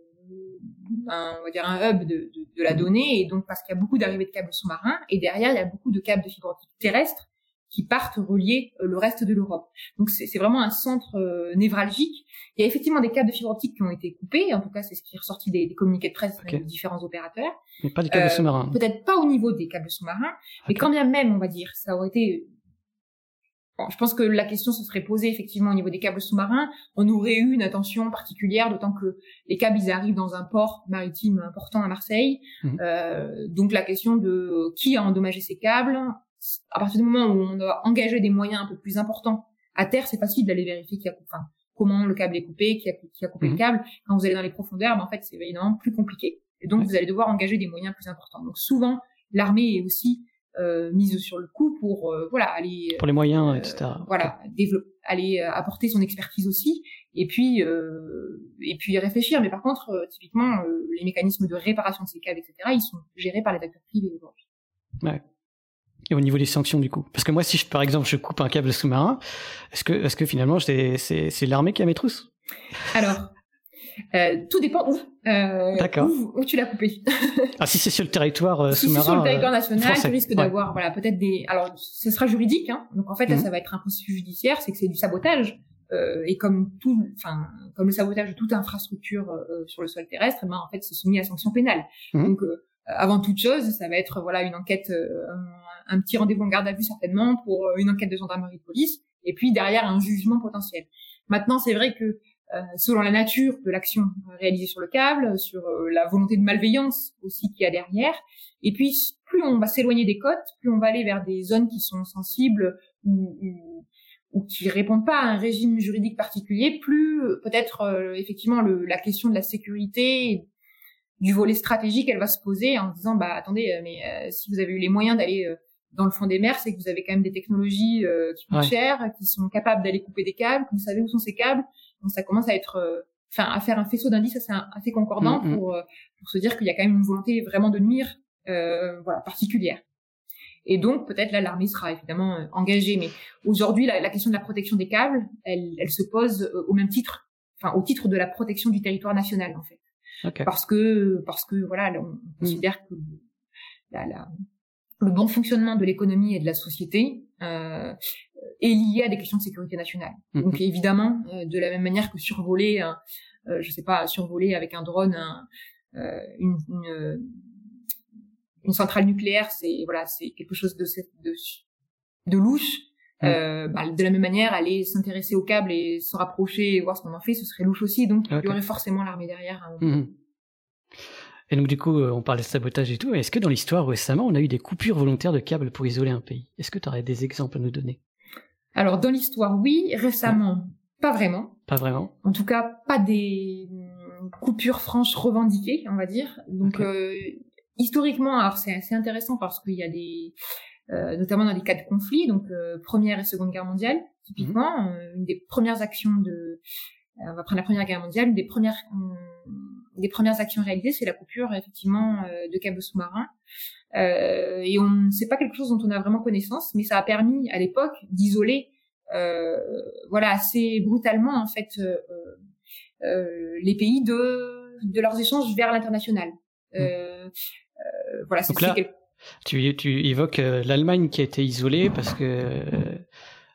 un, on va dire un hub de, de, de la donnée, et donc parce qu'il y a beaucoup d'arrivées de câbles sous-marins, et derrière il y a beaucoup de câbles de fibre optique terrestre qui partent relier le reste de l'Europe. Donc c'est vraiment un centre névralgique. Il y a effectivement des câbles de fibre optique qui ont été coupés, en tout cas c'est ce qui est ressorti des, communiqués de presse des différents opérateurs. Mais pas des câbles sous-marins. Peut-être pas au niveau des câbles sous-marins, mais quand bien même, on va dire, ça aurait été je pense que la question se serait posée effectivement au niveau des câbles sous-marins. On aurait eu une attention particulière, d'autant que les câbles ils arrivent dans un port maritime important à Marseille. Mhm. Euh, donc la question de qui a endommagé ces câbles, à partir du moment où on a engagé des moyens un peu plus importants à terre, c'est facile d'aller vérifier qui a, enfin, comment le câble est coupé, qui a, qui a coupé le mhm. câble. Quand vous allez dans les profondeurs, ben, en fait, c'est évidemment plus compliqué. Et donc, vous allez devoir engager des moyens plus importants. Donc, souvent, l'armée est aussi euh, mise sur le coup pour euh, voilà aller pour les moyens etc euh, voilà développer aller apporter son expertise aussi et puis et puis réfléchir. Mais par contre typiquement les mécanismes de réparation de ces câbles etc ils sont gérés par les acteurs privés aujourd'hui. Ouais. Et au niveau des sanctions du coup. Parce que moi si je, par exemple je coupe un câble sous-marin est-ce que est-ce que finalement c'est c'est l'armée qui a mes trousses alors euh, tout dépend où. Euh. Où, tu l'as coupé. ah, si c'est sur le territoire euh, sous-marin. Si c'est sur le territoire national, tu risques d'avoir, voilà, peut-être des. Alors, ce sera juridique. Hein. Donc en fait, là, mhm. ça va être un processus judiciaire, c'est que c'est du sabotage. Euh, et comme tout, enfin, comme le sabotage de toute infrastructure euh, sur le sol terrestre, ben en fait, c'est soumis à sanction pénale. Mhm. Donc avant toute chose, ça va être voilà une enquête, un, un, petit rendez-vous en garde à vue certainement pour une enquête de gendarmerie de police, et puis derrière un jugement potentiel. Maintenant, c'est vrai que euh, selon la nature de l'action réalisée sur le câble, sur euh, la volonté de malveillance aussi qu'il y a derrière. Et puis, plus on va s'éloigner des côtes, plus on va aller vers des zones qui sont sensibles ou, ou, ou qui répondent pas à un régime juridique particulier, plus euh, peut-être effectivement le, la question de la sécurité du volet stratégique, elle va se poser en disant bah attendez, mais si vous avez eu les moyens d'aller dans le fond des mers, c'est que vous avez quand même des technologies qui coûtent cher, qui sont capables d'aller couper des câbles, que vous savez où sont ces câbles, donc ça commence à être, euh, enfin, à faire un faisceau d'indices assez, assez concordant mm, mm. pour, euh, pour se dire qu'il y a quand même une volonté vraiment de nuire, euh, voilà, particulière. Et donc peut-être là l'armée sera évidemment engagée, mais aujourd'hui la, la, question de la protection des câbles, elle, elle se pose au même titre, enfin au titre de la protection du territoire national en fait, parce que parce que voilà on mm. considère que la, la, le bon fonctionnement de l'économie et de la société euh, est lié à des questions de sécurité nationale. Mm-hmm. Donc évidemment, euh, de la même manière que survoler, euh, je sais pas, survoler avec un drone euh, une, une, une, centrale nucléaire, c'est voilà, c'est quelque chose de de, de louche. Mm. Euh, bah, de la même manière, aller s'intéresser au câble et se rapprocher et voir ce qu'on en fait, ce serait louche aussi. Donc, il y aurait forcément l'armée derrière. Hein. Et donc du coup, on parlait de sabotage et tout. Est-ce que dans l'histoire récemment, on a eu des coupures volontaires de câbles pour isoler un pays? Est-ce que tu aurais des exemples à nous donner? Alors dans l'histoire, oui. Récemment, pas vraiment. Pas vraiment. En tout cas, pas des coupures franches revendiquées, on va dire. Donc euh, historiquement, alors c'est assez intéressant parce qu'il y a des, euh, notamment dans les cas de conflit, donc euh, première et seconde guerre mondiale, typiquement, mhm. une des premières actions de, on va prendre la première guerre mondiale, une des premières des premières actions réalisées, c'est la coupure effectivement euh, de câbles sous-marins. Euh, et on c'est pas quelque chose dont on a vraiment connaissance, mais ça a permis à l'époque d'isoler, euh, voilà, assez brutalement en fait les pays de de leurs échanges vers l'international. Mmh. voilà, c'est tu, tu évoques l'Allemagne qui a été isolée parce que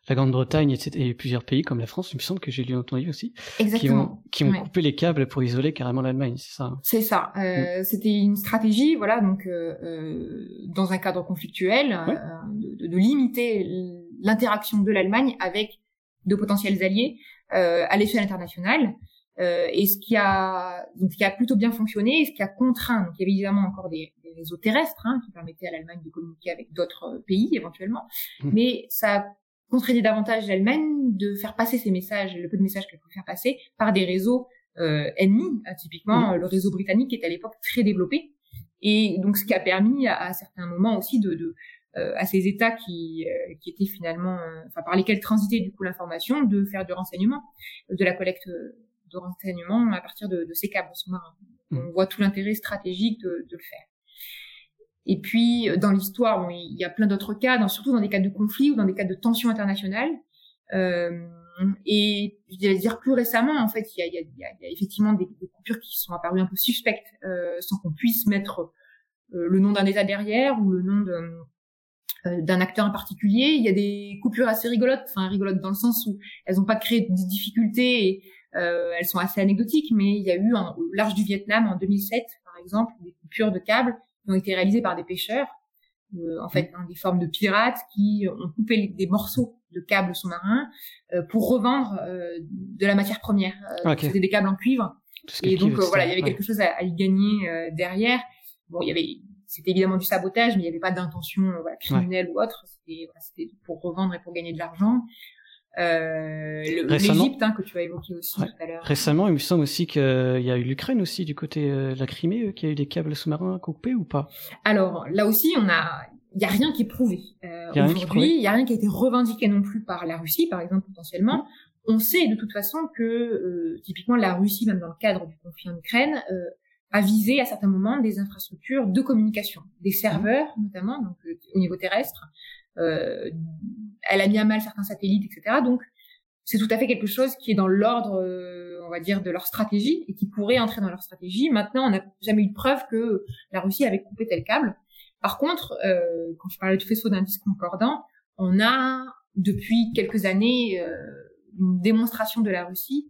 la Grande-Bretagne et, plusieurs pays comme la France, il me semble que j'ai lu entendu aussi, Exactement. qui ont, qui ont coupé les câbles pour isoler carrément l'Allemagne, c'est ça hein? C'est ça. Euh, mm. C'était une stratégie, voilà, donc euh, euh dans un cadre conflictuel, euh, de, de, limiter l'interaction de l'Allemagne avec de potentiels alliés euh, à l'échelle internationale. et ce qui a donc ce qui a plutôt bien fonctionné, et ce qui a contraint, donc il y avait évidemment encore des, des réseaux terrestres hein, qui permettaient à l'Allemagne de communiquer avec d'autres pays éventuellement, mm. mais ça a contraindre davantage l'Allemagne de faire passer ces messages, le peu de messages qu'elle peut faire passer, par des réseaux euh, ennemis, hein, typiquement euh, le réseau britannique qui était à l'époque très développé, et donc ce qui a permis à, à certains moments aussi de, de euh, à ces États qui, euh, qui étaient finalement, enfin par lesquels transitait du coup l'information, de faire du renseignement, de la collecte de renseignements à partir de, de ces câbles sous-marins. Mmh. On voit tout l'intérêt stratégique de, de le faire. Et puis, euh, dans l'histoire, bon, il y a plein d'autres cas, surtout dans des cas de conflit ou dans des cas de tensions internationales. Euh, et je vais dire plus récemment, en fait, il y a, y a, y a effectivement des, coupures qui sont apparues un peu suspectes, euh, sans qu'on puisse mettre euh, le nom d'un État derrière ou le nom de, d'un acteur en particulier. Il y a des coupures assez rigolotes, enfin rigolotes dans le sens où elles n'ont pas créé de difficultés et elles sont assez anecdotiques, mais il y a eu au large du Vietnam en 2007, par exemple, des coupures de câbles qui ont été réalisées par des pêcheurs euh, en fait hein, des formes de pirates qui ont coupé des morceaux de câbles sous-marins euh, pour revendre euh, de la matière première. C'était des câbles en cuivre. Et donc voilà, il y avait quelque chose à, y gagner derrière. Bon, il y avait c'était évidemment du sabotage, mais il n'y avait pas d'intention voilà, criminelle ou autre. C'était voilà, pour revendre et pour gagner de l'argent. Euh, L'Égypte, hein, que tu as évoqué aussi tout à l'heure. Récemment, il me semble aussi qu'il y a eu l'Ukraine aussi du côté euh, de la Crimée, euh, qui a eu des câbles sous-marins coupés ou pas? Alors là aussi, on a, il y a rien qui est prouvé. Euh, Aujourd'hui, il y a rien qui a été revendiqué non plus par la Russie, par exemple potentiellement. On sait de toute façon que euh, typiquement la Russie, même dans le cadre du conflit en Ukraine, a visé à certains moments des infrastructures de communication, des serveurs notamment, donc au niveau terrestre, euh, elle a mis à mal certains satellites, etc. Donc, c'est tout à fait quelque chose qui est dans l'ordre, euh, on va dire, de leur stratégie et qui pourrait entrer dans leur stratégie. Maintenant, on n'a jamais eu de preuve que la Russie avait coupé tel câble. Par contre, euh, quand je parlais de faisceau d'indices concordants, on a depuis quelques années euh, une démonstration de la Russie,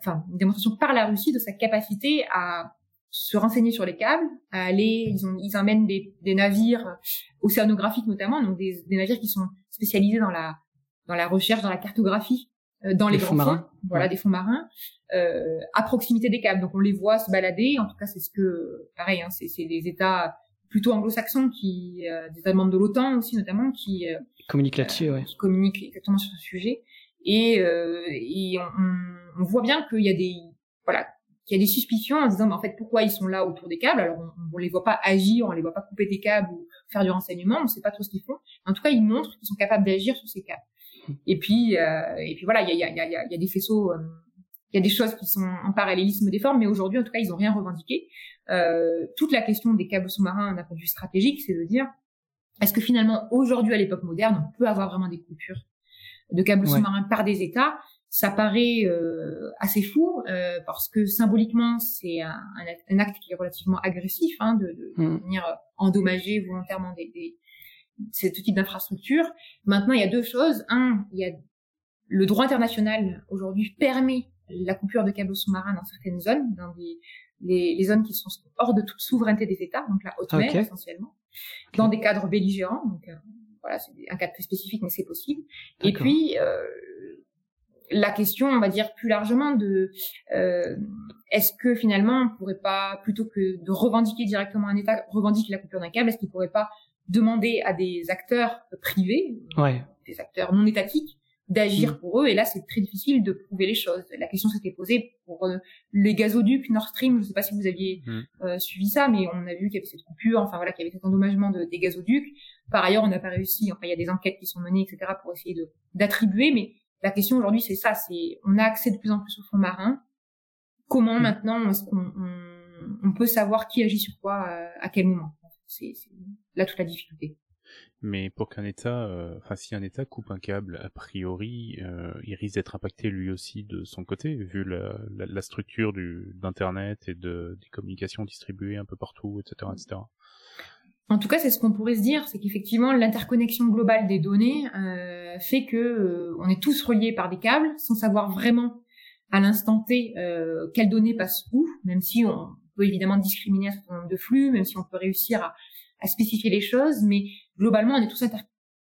enfin une démonstration par la Russie de sa capacité à se renseigner sur les câbles, à aller, ils, ont, ils emmènent des, des navires océanographiques notamment, donc des, des, navires qui sont spécialisés dans la dans la recherche, dans la cartographie, euh, dans les, fonds marins, voilà, des fonds marins, euh, à proximité des câbles. Donc on les voit se balader. En tout cas, c'est ce que, pareil, hein, c'est des États plutôt anglo-saxons qui, euh, des États membres de l'OTAN aussi notamment, qui euh, communiquent là-dessus, ouais. qui communiquent exactement sur ce sujet. Et, et on, on voit bien qu'il y a des, voilà, il y a des suspicions en disant, mais en fait, pourquoi ils sont là autour des câbles? Alors, on, on, les voit pas agir, on les voit pas couper des câbles ou faire du renseignement, on sait pas trop ce qu'ils font. En tout cas, ils montrent qu'ils sont capables d'agir sur ces câbles. Et puis, euh, et puis voilà, il y a, y, a, y, a, y a, des faisceaux, euh, il y a des choses qui sont en parallélisme des formes, mais aujourd'hui, en tout cas, ils ont rien revendiqué. Euh, toute la question des câbles sous-marins d'un point de vue stratégique, c'est de dire, est-ce que finalement, aujourd'hui, à l'époque moderne, on peut avoir vraiment des coupures de câbles sous-marins par des États? Ça paraît euh, assez fou euh, parce que symboliquement c'est un, un, acte qui est relativement agressif hein, de, de, mm. venir endommager volontairement des, des ce type d'infrastructure. Maintenant, il y a deux choses. Un, il y a le droit international aujourd'hui permet la coupure de câbles sous-marins dans certaines zones, dans des, les, les, zones qui sont hors de toute souveraineté des États, donc la haute mer essentiellement, dans des cadres belligérants. Donc euh, voilà, c'est un cadre très spécifique, mais c'est possible. Et puis euh, la question, on va dire plus largement, de euh, est-ce que finalement on pourrait pas, plutôt que de revendiquer directement un État, revendiquer la coupure d'un câble, est-ce qu'il pourrait pas demander à des acteurs privés, des acteurs non étatiques, d'agir mm. pour eux? Et là, c'est très difficile de prouver les choses. La question s'était posée pour euh, les gazoducs Nord Stream. Je ne sais pas si vous aviez mm. euh, suivi ça, mais on a vu qu'il y avait cette coupure, enfin voilà, qu'il y avait cet endommagement de, des gazoducs. Par ailleurs, on n'a pas réussi. Enfin, il y a des enquêtes qui sont menées, etc., pour essayer de d'attribuer, mais la question aujourd'hui, c'est ça, c'est on a accès de plus en plus au fond marin. Comment mm. maintenant est-ce qu'on on, peut savoir qui agit sur quoi euh, à quel moment? C'est là toute la difficulté. Mais pour qu'un État, euh, enfin si un État coupe un câble, a priori, euh, il risque d'être impacté lui aussi de son côté, vu la, la, la structure du d'internet et de des communications distribuées un peu partout, etc., etc. En tout cas, c'est ce qu'on pourrait se dire, c'est qu'effectivement l'interconnexion globale des données euh, fait que euh, on est tous reliés par des câbles, sans savoir vraiment à l'instant T euh, quelles données passent où, même si on peut évidemment discriminer un certain nombre de flux, même si on peut réussir à, à spécifier les choses, mais globalement on est tous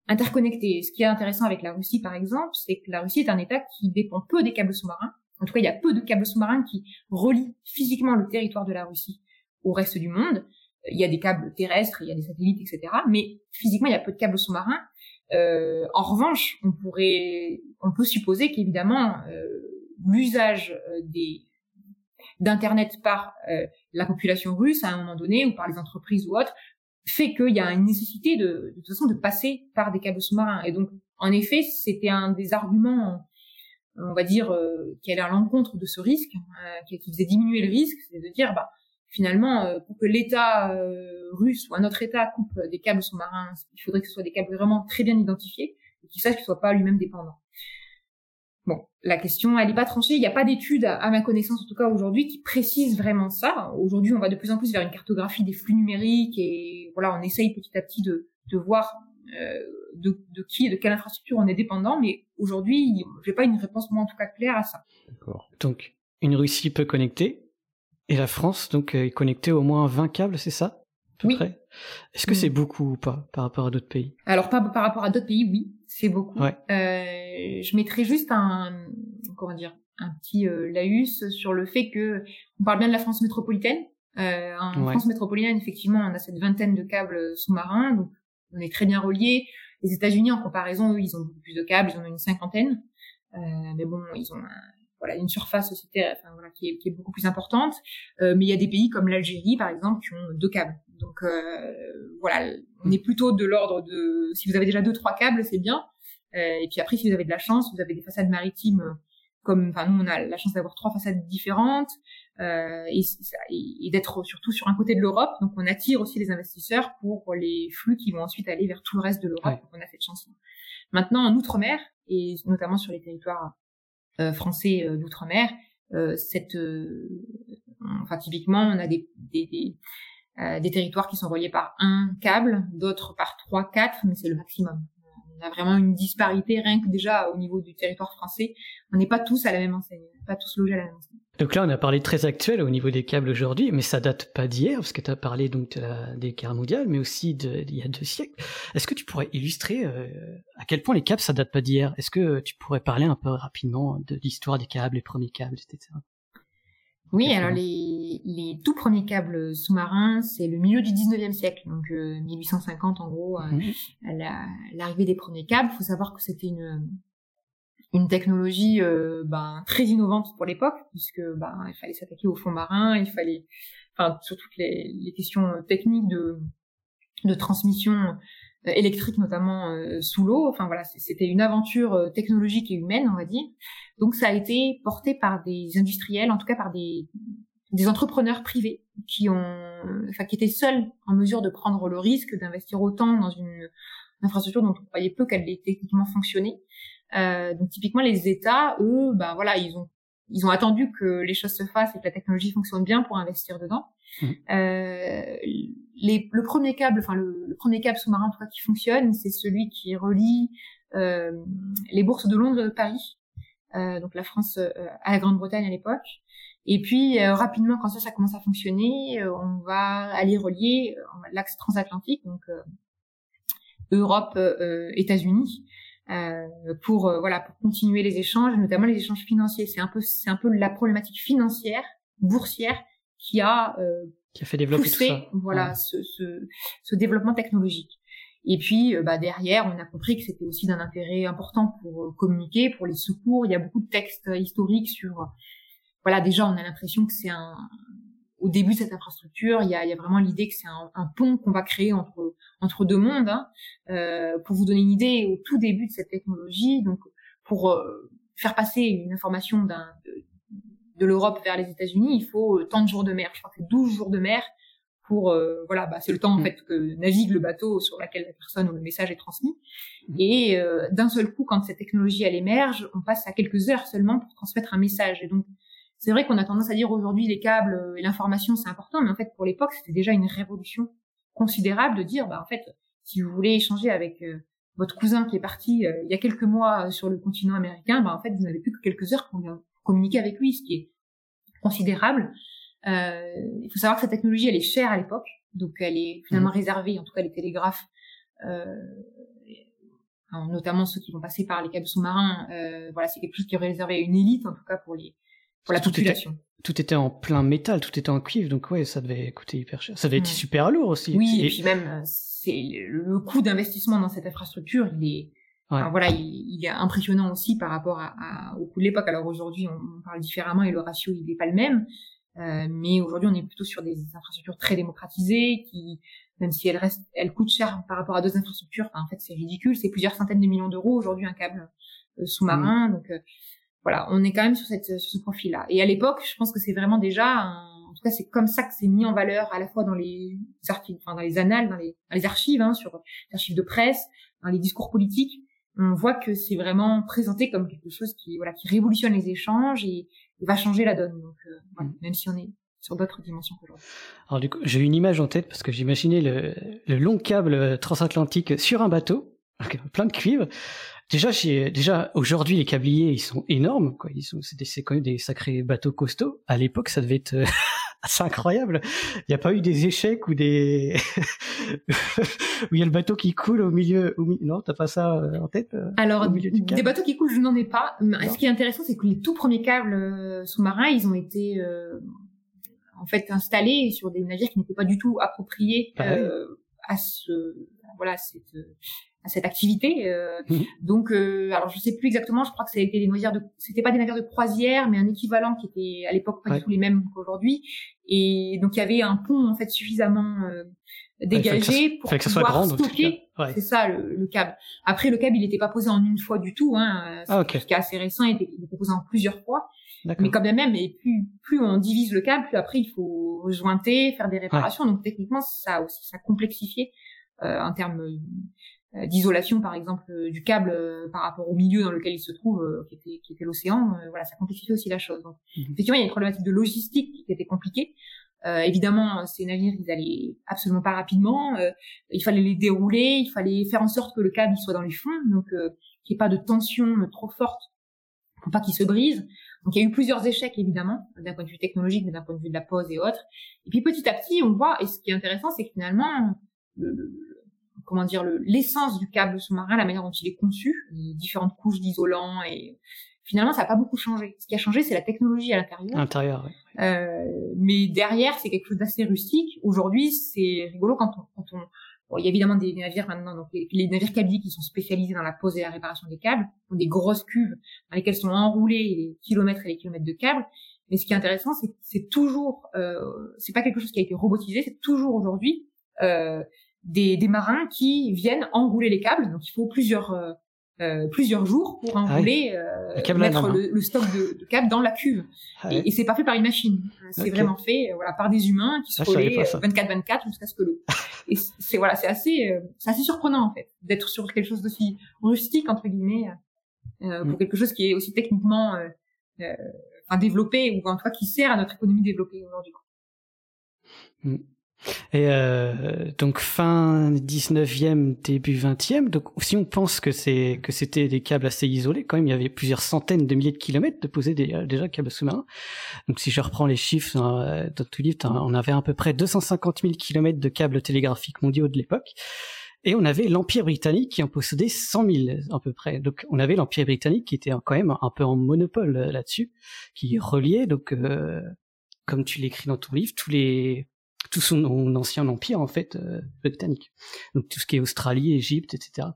interconnectés. Ce qui est intéressant avec la Russie, par exemple, c'est que la Russie est un État qui dépend peu des câbles sous-marins. En tout cas, il y a peu de câbles sous-marins qui relient physiquement le territoire de la Russie au reste du monde il y a des câbles terrestres, il y a des satellites, etc. Mais physiquement, il y a peu de câbles sous-marins. Euh, en revanche, on pourrait, on peut supposer qu'évidemment euh, l'usage euh, des d'internet par euh, la population russe à un moment donné ou par les entreprises ou autres fait qu'il y a une nécessité de, de toute façon de passer par des câbles sous-marins. Et donc, en effet, c'était un des arguments, on va dire, euh, qui allait à l'encontre de ce risque, qui, qui faisait diminuer le risque, c'est de dire, bah finalement, euh, pour que l'État euh, russe ou un autre État coupe des câbles sous-marins, il faudrait que ce soit des câbles vraiment très bien identifiés et qu'il sache qu'il ne soit pas lui-même dépendant. Bon, la question, elle n'est pas tranchée. Il n'y a pas d'études, à, ma connaissance en tout cas aujourd'hui, qui précisent vraiment ça. Aujourd'hui, on va de plus en plus vers une cartographie des flux numériques et voilà, on essaye petit à petit de, voir de, qui et de quelle infrastructure on est dépendant, mais aujourd'hui, j'ai pas une réponse moi en tout cas claire à ça. D'accord. Donc une Russie peut connecter et la France donc est connectée au moins 20 câbles, c'est ça oui. Est-ce que c'est beaucoup ou pas par rapport à d'autres pays? Alors par, par rapport à d'autres pays, oui, c'est beaucoup. Ouais. Euh, je mettrais juste un comment dire un petit euh, laïus sur le fait que on parle bien de la France métropolitaine. Euh, en France métropolitaine, effectivement, on a cette vingtaine de câbles sous-marins, donc on est très bien reliés. Les États-Unis, en comparaison, eux, ils ont beaucoup plus de câbles, ils en ont une cinquantaine. Euh, mais bon, ils ont un, voilà une surface sociétaire enfin, voilà, qui, est, qui est beaucoup plus importante. Euh, mais il y a des pays comme l'Algérie, par exemple, qui ont deux câbles. Donc euh, voilà, on est plutôt de l'ordre de si vous avez déjà deux trois câbles, c'est bien. Euh, et puis après, si vous avez de la chance, vous avez des façades maritimes comme, enfin nous on a la chance d'avoir trois façades différentes euh, et, et d'être surtout sur un côté de l'Europe. Donc on attire aussi les investisseurs pour les flux qui vont ensuite aller vers tout le reste de l'Europe. on a cette chance. Maintenant en outre-mer et notamment sur les territoires français euh, d'outre-mer, euh, cette, enfin typiquement on a des, des, des euh, des territoires qui sont reliés par un câble, d'autres par trois, quatre, mais c'est le maximum. On a vraiment une disparité rien que déjà au niveau du territoire français. On n'est pas tous à la même enseigne, pas tous logés à la même enseigne. Donc là, on a parlé très actuel au niveau des câbles aujourd'hui, mais ça date pas d'hier, parce que tu as parlé donc des guerres mondiales, mais aussi d'il y a deux siècles. Est-ce que tu pourrais illustrer euh, à quel point les câbles, ça date pas d'hier? Est-ce que tu pourrais parler un peu rapidement de l'histoire des câbles, les premiers câbles, etc. Oui, alors les, les tout premiers câbles sous-marins, c'est le milieu du 19e siècle, donc 1850 euh, en gros, euh, l'arrivée des premiers câbles. Il faut savoir que c'était une une technologie euh, ben, très innovante pour l'époque, puisque ben, il fallait s'attaquer au fond marin, il fallait, enfin, sur toutes les, les questions techniques de, de transmission électrique notamment euh, sous l'eau. Enfin voilà, c'était une aventure euh, technologique et humaine, on va dire. Donc ça a été porté par des industriels, en tout cas par des, des entrepreneurs privés qui ont, enfin qui étaient seuls en mesure de prendre le risque d'investir autant dans une infrastructure dont on croyait peu qu'elle allait techniquement fonctionner. Euh, donc typiquement les États, eux, ben voilà, ils ont ils ont attendu que les choses se fassent et que la technologie fonctionne bien pour investir dedans. Mmh. Euh, les, le premier câble, enfin le, premier câble sous-marin qui fonctionne, c'est celui qui relie euh, les bourses de Londres et de Paris, euh, donc la France euh, à la Grande-Bretagne à l'époque. Et puis euh, rapidement, quand ça, ça commence à fonctionner, euh, on va aller relier l'axe transatlantique, donc Europe, États-Unis. Pour voilà pour continuer les échanges, notamment les échanges financiers. C'est un peu c'est un peu la problématique financière boursière qui a euh, qui a fait développer poussé, tout ça. voilà ce, ce, ce, développement technologique. Et puis euh, bah, derrière, on a compris que c'était aussi d'un intérêt important pour euh, communiquer, pour les secours. Il y a beaucoup de textes historiques sur voilà déjà on a l'impression que c'est un au début de cette infrastructure, il y a, il y a vraiment l'idée que c'est un, un, pont qu'on va créer entre entre deux mondes. Hein. Euh, pour vous donner une idée, au tout début de cette technologie, donc pour euh, faire passer une information d'un de l'Europe vers les États-Unis, il faut euh, tant de jours de mer. Je crois que 12 jours de mer pour euh, voilà, bah, c'est le temps en mm. fait que navigue le bateau sur lequel la personne ou le message est transmis. Mm. Et euh, d'un seul coup, quand cette technologie elle émerge, on passe à quelques heures seulement pour transmettre un message. Et donc c'est vrai qu'on a tendance à dire aujourd'hui les câbles et l'information c'est important, mais en fait pour l'époque c'était déjà une révolution considérable de dire bah en fait si vous voulez échanger avec votre cousin qui est parti il y a quelques mois sur le continent américain, bah en fait vous n'avez plus que quelques heures pour communiquer avec lui, ce qui est considérable. Euh, il faut savoir que cette technologie, elle est chère à l'époque, donc elle est finalement mhm. réservée, en tout cas les télégraphes, euh, notamment ceux qui vont passer par les câbles sous-marins. Euh, voilà, c'est quelque chose qui est réservé à une élite, en tout cas pour les pour la population. tout était en plein métal, tout était en cuivre, donc ouais, ça devait coûter hyper cher. Ça devait être super lourd aussi. Oui, et, puis même, c'est le coût d'investissement dans cette infrastructure, il est voilà, il, est impressionnant aussi par rapport à, au coût de l'époque. Alors aujourd'hui, on, parle différemment et le ratio il n'est pas le même. Euh, mais aujourd'hui, on est plutôt sur des infrastructures très démocratisées qui, même si elles restent, elles coûtent cher par rapport à d'autres infrastructures. en fait, c'est ridicule. C'est plusieurs centaines de millions d'euros aujourd'hui un câble euh, sous-marin. Mmh. Donc euh, voilà, on est quand même sur, cette, sur ce profil-là. Et à l'époque, je pense que c'est vraiment déjà, en tout cas, c'est comme ça que c'est mis en valeur à la fois dans les archives, enfin dans les annales, dans les, dans les archives, hein, sur les archives de presse, dans les discours politiques on voit que c'est vraiment présenté comme quelque chose qui voilà qui révolutionne les échanges et, va changer la donne. Donc euh, mm. même si on est sur d'autres dimensions qu'aujourd'hui. Alors du coup, j'ai une image en tête parce que j'imaginais le, le long câble transatlantique sur un bateau, plein de cuivre. Déjà, déjà aujourd'hui, les câbliers, ils sont énormes. Quoi. Ils sont, c'est, quand même des sacrés bateaux costauds. À l'époque, ça devait être c'est incroyable. Il n'y a pas eu des échecs ou des où il y a le bateau qui coule au milieu. Au milieu... Non, t'as pas ça euh, en tête euh, Alors, des bateaux qui coulent, je n'en ai pas. Ce qui est intéressant, c'est que les tout premiers câbles euh, sous-marins, ils ont été en fait installés sur des navires qui n'étaient pas du tout appropriés bah à ce voilà cette cette activité. Euh, mhm. Donc, euh, alors je sais plus exactement. Je crois que c'était des navires de, c'était pas des navires de croisière, mais un équivalent qui était à l'époque pas du tout les mêmes qu'aujourd'hui. Et donc il y avait un pont en fait suffisamment euh, dégagé pour pouvoir stocker. C'est ça le, câble. Après le câble il n'était pas posé en une fois du tout. Hein. Ah, okay. Ce qui est assez récent, il était, il était posé en plusieurs fois. Mais quand même, et plus plus on divise le câble, plus après il faut rejointer, faire des réparations. Donc techniquement ça aussi ça complexifié euh, en termes euh, d'isolation par exemple euh, du câble euh, par rapport au milieu dans lequel il se trouve qui était, qui était l'océan voilà ça complexifie aussi la chose donc mhm. effectivement il y a une problématique de logistique qui était compliquée euh, évidemment, ces navires, ils allaient absolument pas rapidement. il fallait les dérouler, il fallait faire en sorte que le câble il soit dans les fonds, donc euh, qu'il n'y ait pas de tension trop forte pour pas qu'il se brise. Donc il y a eu plusieurs échecs évidemment, d'un point de vue technologique, mais d'un point de vue de la pose et autres. Et puis petit à petit, on voit, et ce qui est intéressant, c'est que finalement, le, comment dire l'essence du câble sous-marin, la manière dont il est conçu, les différentes couches d'isolant et finalement ça n'a pas beaucoup changé. Ce qui a changé, c'est la technologie à l'intérieur. L'intérieur, oui. Euh, mais derrière, c'est quelque chose d'assez rustique. Aujourd'hui, c'est rigolo quand on, quand on Bon, il y a évidemment des navires maintenant, donc les, navires câbliers qui sont spécialisés dans la pose et la réparation des câbles, ont des grosses cuves dans lesquelles sont enroulés les kilomètres et les kilomètres de câbles. Mais ce qui est intéressant, c'est c'est toujours, euh, c'est pas quelque chose qui a été robotisé, c'est toujours aujourd'hui euh, des, des, marins qui viennent enrouler les câbles. Donc il faut plusieurs euh, euh plusieurs jours pour ah enrouler, euh, mettre le, stock de, de, câbles dans la cuve. Ah et, et c'est pas fait par une machine. C'est vraiment fait, euh, voilà, par des humains qui se ah, relaient 24-24 jusqu'à ce que le. et c'est voilà, c'est assez, c'est assez surprenant en fait d'être sur quelque chose d'aussi rustique entre guillemets euh, pour mm. quelque chose qui est aussi techniquement enfin, développé ou en tout cas qui sert à notre économie développée aujourd'hui. Mm. Et euh, donc fin 19e, début 20e. Donc si on pense que c'est que c'était des câbles assez isolés, quand même il y avait plusieurs centaines de milliers de kilomètres de poser des, euh, déjà câbles sous-marins. Donc si je reprends les chiffres euh, dans tout livre, on avait à peu près 250 000 kilomètres de câbles télégraphiques mondiaux de l'époque. Et on avait l'Empire britannique qui en possédait 100 000 à peu près. Donc on avait l'Empire britannique qui était quand même un peu en monopole euh, là-dessus, qui reliait donc euh, comme tu l'écris dans ton livre tous les tout son ancien empire en fait euh, britannique. Donc tout ce qui est Australie, Égypte, etc.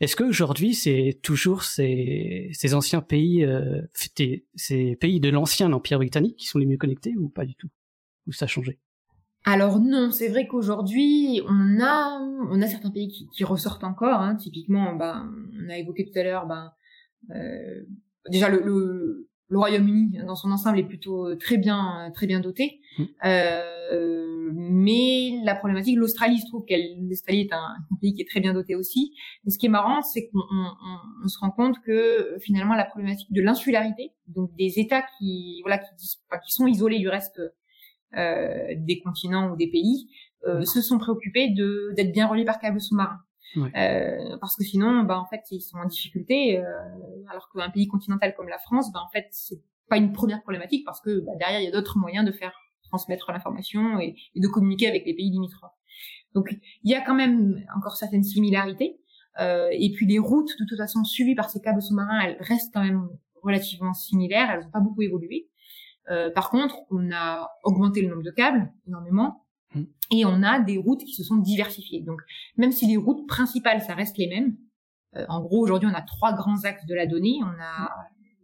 Est-ce qu'aujourd'hui c'est toujours ces, ces anciens pays, euh, ces pays de l'ancien empire britannique qui sont les mieux connectés ou pas du tout? Ou ça a changé? Alors non, c'est vrai qu'aujourd'hui on a on a certains pays qui, qui ressortent encore. Hein. Typiquement, ben on a évoqué tout à l'heure, ben euh, déjà le, le, le Royaume-Uni dans son ensemble est plutôt très bien très bien doté. Mmh. Euh, mais la problématique, l'Australie, se trouve qu'elle, l'Australie est un, pays qui est très bien doté aussi. Mais ce qui est marrant, c'est qu'on on, on se rend compte que finalement la problématique de l'insularité, donc des États qui, voilà, qui, qui sont isolés du reste euh, des continents ou des pays, euh, se sont préoccupés de d'être bien reliés par câble sous-marin. Euh, parce que sinon, bah, en fait, ils sont en difficulté, euh, alors qu'un pays continental comme la France, bah, en fait, c'est pas une première problématique parce que bah, derrière, il y a d'autres moyens de faire transmettre l'information et, de communiquer avec les pays limitrophes. Donc il y a quand même encore certaines similarités. Euh, et puis les routes, de toute façon, suivies par ces câbles sous-marins, elles restent quand même relativement similaires. Elles n'ont pas beaucoup évolué. Euh, par contre, on a augmenté le nombre de câbles énormément. Mmh. Et on a des routes qui se sont diversifiées. Donc, même si les routes principales, ça reste les mêmes, euh, en gros, aujourd'hui, on a trois grands axes de la donnée. On a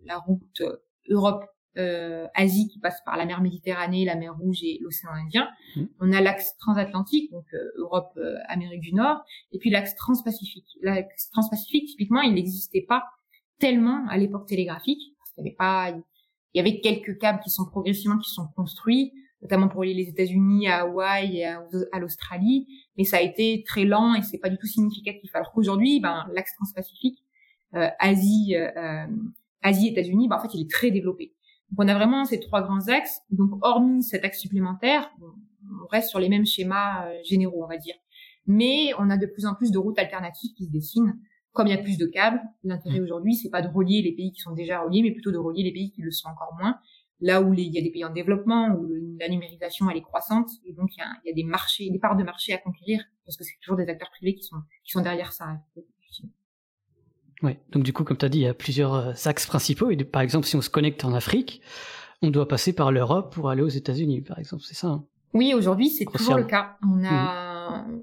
la route Europe euh, Asie qui passe par la mer Méditerranée, la mer Rouge et l'océan Indien. Mmh. On a l'axe transatlantique, donc euh, Europe, euh, Amérique du Nord, et puis l'axe transpacifique. L'axe transpacifique, typiquement, il n'existait pas tellement à l'époque télégraphique, parce qu'il y avait pas, il y avait quelques câbles qui sont progressivement qui sont construits, notamment pour les États-Unis, à Hawaï et à, l'Australie, mais ça a été très lent et c'est pas du tout significatif. Alors qu'aujourd'hui, ben l'axe transpacifique, euh, Asie, Asie, États-Unis, ben, en fait, il est très développé. Donc on a vraiment ces trois grands axes. Donc hormis cet axe supplémentaire, on reste sur les mêmes schémas euh, généraux, on va dire. Mais on a de plus en plus de routes alternatives qui se dessinent. Comme il y a plus de câbles, l'intérêt mmh. aujourd'hui, c'est pas de relier les pays qui sont déjà reliés, mais plutôt de relier les pays qui le sont encore moins. Là où il y a des pays en développement, où la numérisation elle est croissante, et donc il y a, il y a des marchés, des parts de marché à conquérir, parce que c'est toujours des acteurs privés qui sont qui sont derrière ça. Ouais. Donc du coup, comme tu as dit, il y a plusieurs euh, axes principaux. Et par exemple, si on se connecte en Afrique, on doit passer par l'Europe pour aller aux États-Unis, par exemple. C'est ça. Hein oui, aujourd'hui, c'est toujours le cas. On a, mmh.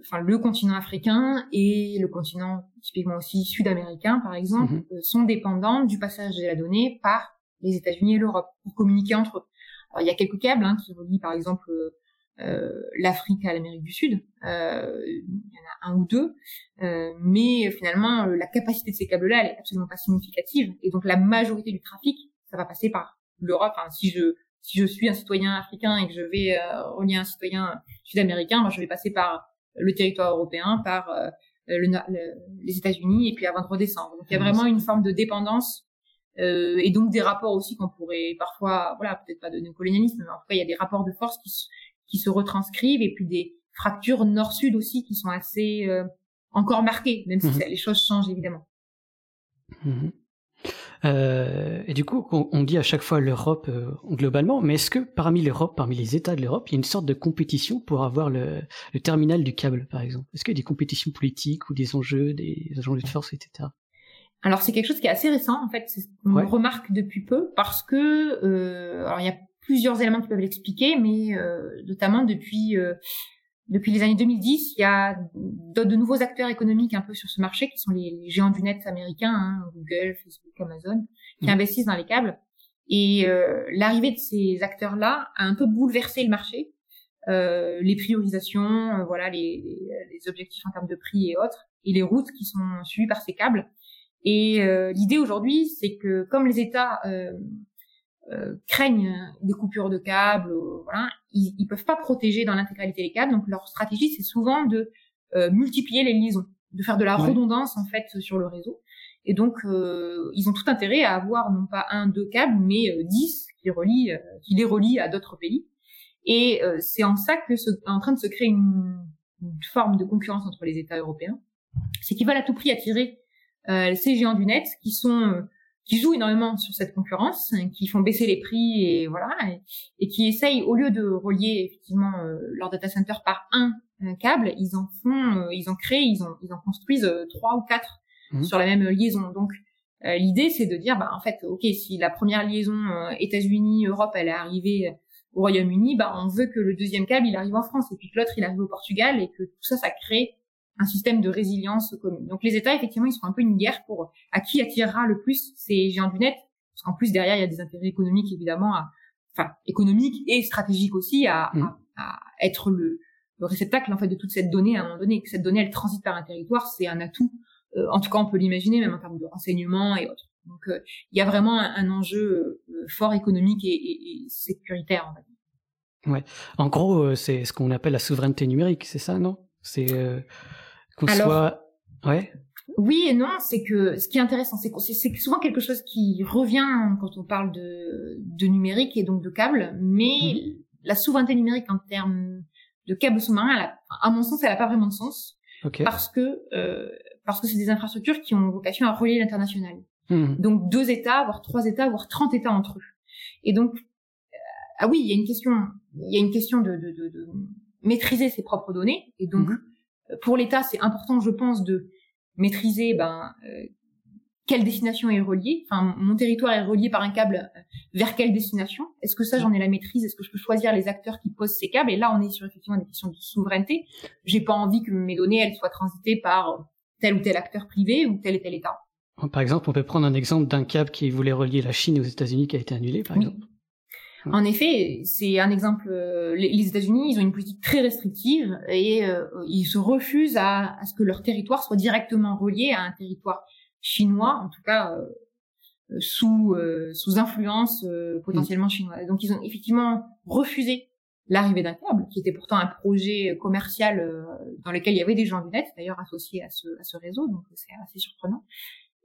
enfin, le continent africain et le continent typiquement aussi sud-américain, par exemple, mmh euh, sont dépendants du passage de la donnée par les États-Unis et l'Europe pour communiquer entre eux. Alors, il y a quelques câbles hein, qui relient, par exemple, euh, euh, l'Afrique à l'Amérique du Sud. Euh, il y en a un ou deux, euh, mais finalement la capacité de ces câbles-là, elle est absolument pas significative. Et donc la majorité du trafic, ça va passer par l'Europe. Enfin, si je si je suis un citoyen africain et que je vais relier un citoyen sud-américain, moi je vais passer par le territoire européen, par le, les États-Unis et puis avant de redescendre. Donc il y a vraiment une forme de dépendance euh, et donc des rapports aussi qu'on pourrait parfois, voilà, peut-être pas de néocolonialisme, mais en tout cas il y a des rapports de force qui, qui se retranscrivent et puis des fractures nord-sud aussi qui sont assez euh, encore marquées, même si mhm. les choses changent évidemment. Mhm. Euh, et du coup, on, dit à chaque fois l'Europe euh, globalement, mais est-ce que parmi l'Europe, parmi les États de l'Europe, il y a une sorte de compétition pour avoir le, le terminal du câble, par exemple? Est-ce qu'il y a des compétitions politiques ou des enjeux, des enjeux de force, etc. Alors c'est quelque chose qui est assez récent en fait, on le remarque depuis peu parce que euh, alors il y a plusieurs éléments qui peuvent l'expliquer, mais euh, notamment depuis euh, depuis les années 2010, il y a de, de, nouveaux acteurs économiques un peu sur ce marché qui sont les, géants du net américains, hein, Google, Facebook, Amazon, qui mmh. investissent dans les câbles. Et euh, l'arrivée de ces acteurs-là a un peu bouleversé le marché, euh, les priorisations, voilà, les, les, objectifs en termes de prix et autres, et les routes qui sont suivies par ces câbles. Et l'idée aujourd'hui, c'est que comme les États euh, craignent des coupures de câbles, euh, voilà, ils, ils peuvent pas protéger dans l'intégralité les câbles. Donc leur stratégie, c'est souvent de euh, multiplier les liaisons, de faire de la redondance en fait sur le réseau. Et donc ils ont tout intérêt à avoir non pas un, deux câbles, mais dix qui relient, qui les relient à d'autres pays. Et c'est en ça que se, en train de se créer une, une forme de concurrence entre les États européens. C'est qu'ils veulent à tout prix attirer ces géants du net qui sont qui jouent énormément sur cette concurrence, qui font baisser les prix et voilà, et, qui essayent au lieu de relier effectivement euh, leur data center par un, câble, ils en font, euh, ils en créent, ils en, ils en construisent euh, trois ou quatre mmh. sur la même liaison. Donc l'idée c'est de dire, bah en fait, ok, si la première liaison États-Unis Europe elle est arrivée au Royaume-Uni, bah on veut que le deuxième câble il arrive en France et puis que l'autre il arrive au Portugal et que tout ça ça crée un système de résilience commune. Donc les États, effectivement, ils sont un peu une guerre pour à qui attirera le plus ces géants du net, parce qu'en plus derrière il y a des intérêts économiques évidemment, à, enfin économiques et stratégiques aussi à, mm. à, être le, le, réceptacle en fait de toute cette donnée à un moment donné. Que cette donnée elle transite par un territoire, c'est un atout. Euh, en tout cas, on peut l'imaginer même en termes de renseignement et autres. Donc euh, il y a vraiment un, enjeu euh, fort économique et, et, et sécuritaire. En Ouais. En gros, c'est ce qu'on appelle la souveraineté numérique, c'est ça, non? C'est qu'on soit... Ouais. Oui et non, c'est que ce qui est intéressant, c'est que c'est souvent quelque chose qui revient quand on parle de, de numérique et donc de câbles, mais mmh. la souveraineté numérique en termes de câbles sous-marins, à mon sens, elle n'a pas vraiment de sens, parce que euh, parce que c'est des infrastructures qui ont vocation à relier l'international. Mmh. Donc deux États, voire trois États, voire trente États entre eux. Et donc euh, ah oui, il y a une question, il y a une question de, de, de, de maîtriser ses propres données, et donc mmh pour l'État, c'est important, je pense, de maîtriser ben, euh, quelle destination est reliée. Enfin, mon territoire est relié par un câble euh, vers quelle destination Est-ce que ça, j'en ai la maîtrise? Est-ce que je peux choisir les acteurs qui posent ces câbles? Et là, on est sur effectivement des questions de souveraineté. J'ai pas envie que mes données elles soient transitées par tel ou tel acteur privé ou tel et tel État. Par exemple, on peut prendre un exemple d'un câble qui voulait relier la Chine aux États-Unis qui a été annulé, par exemple. En effet, c'est un exemple. Euh, les États-Unis, ils ont une politique très restrictive et euh, ils se refusent à, à, ce que leur territoire soit directement relié à un territoire chinois, en tout cas euh, sous sous influence potentiellement chinoise. Donc ils ont effectivement refusé l'arrivée d'un câble, qui était pourtant un projet commercial dans lequel il y avait des gens du net, d'ailleurs associés à ce, à ce réseau, donc c'est assez surprenant.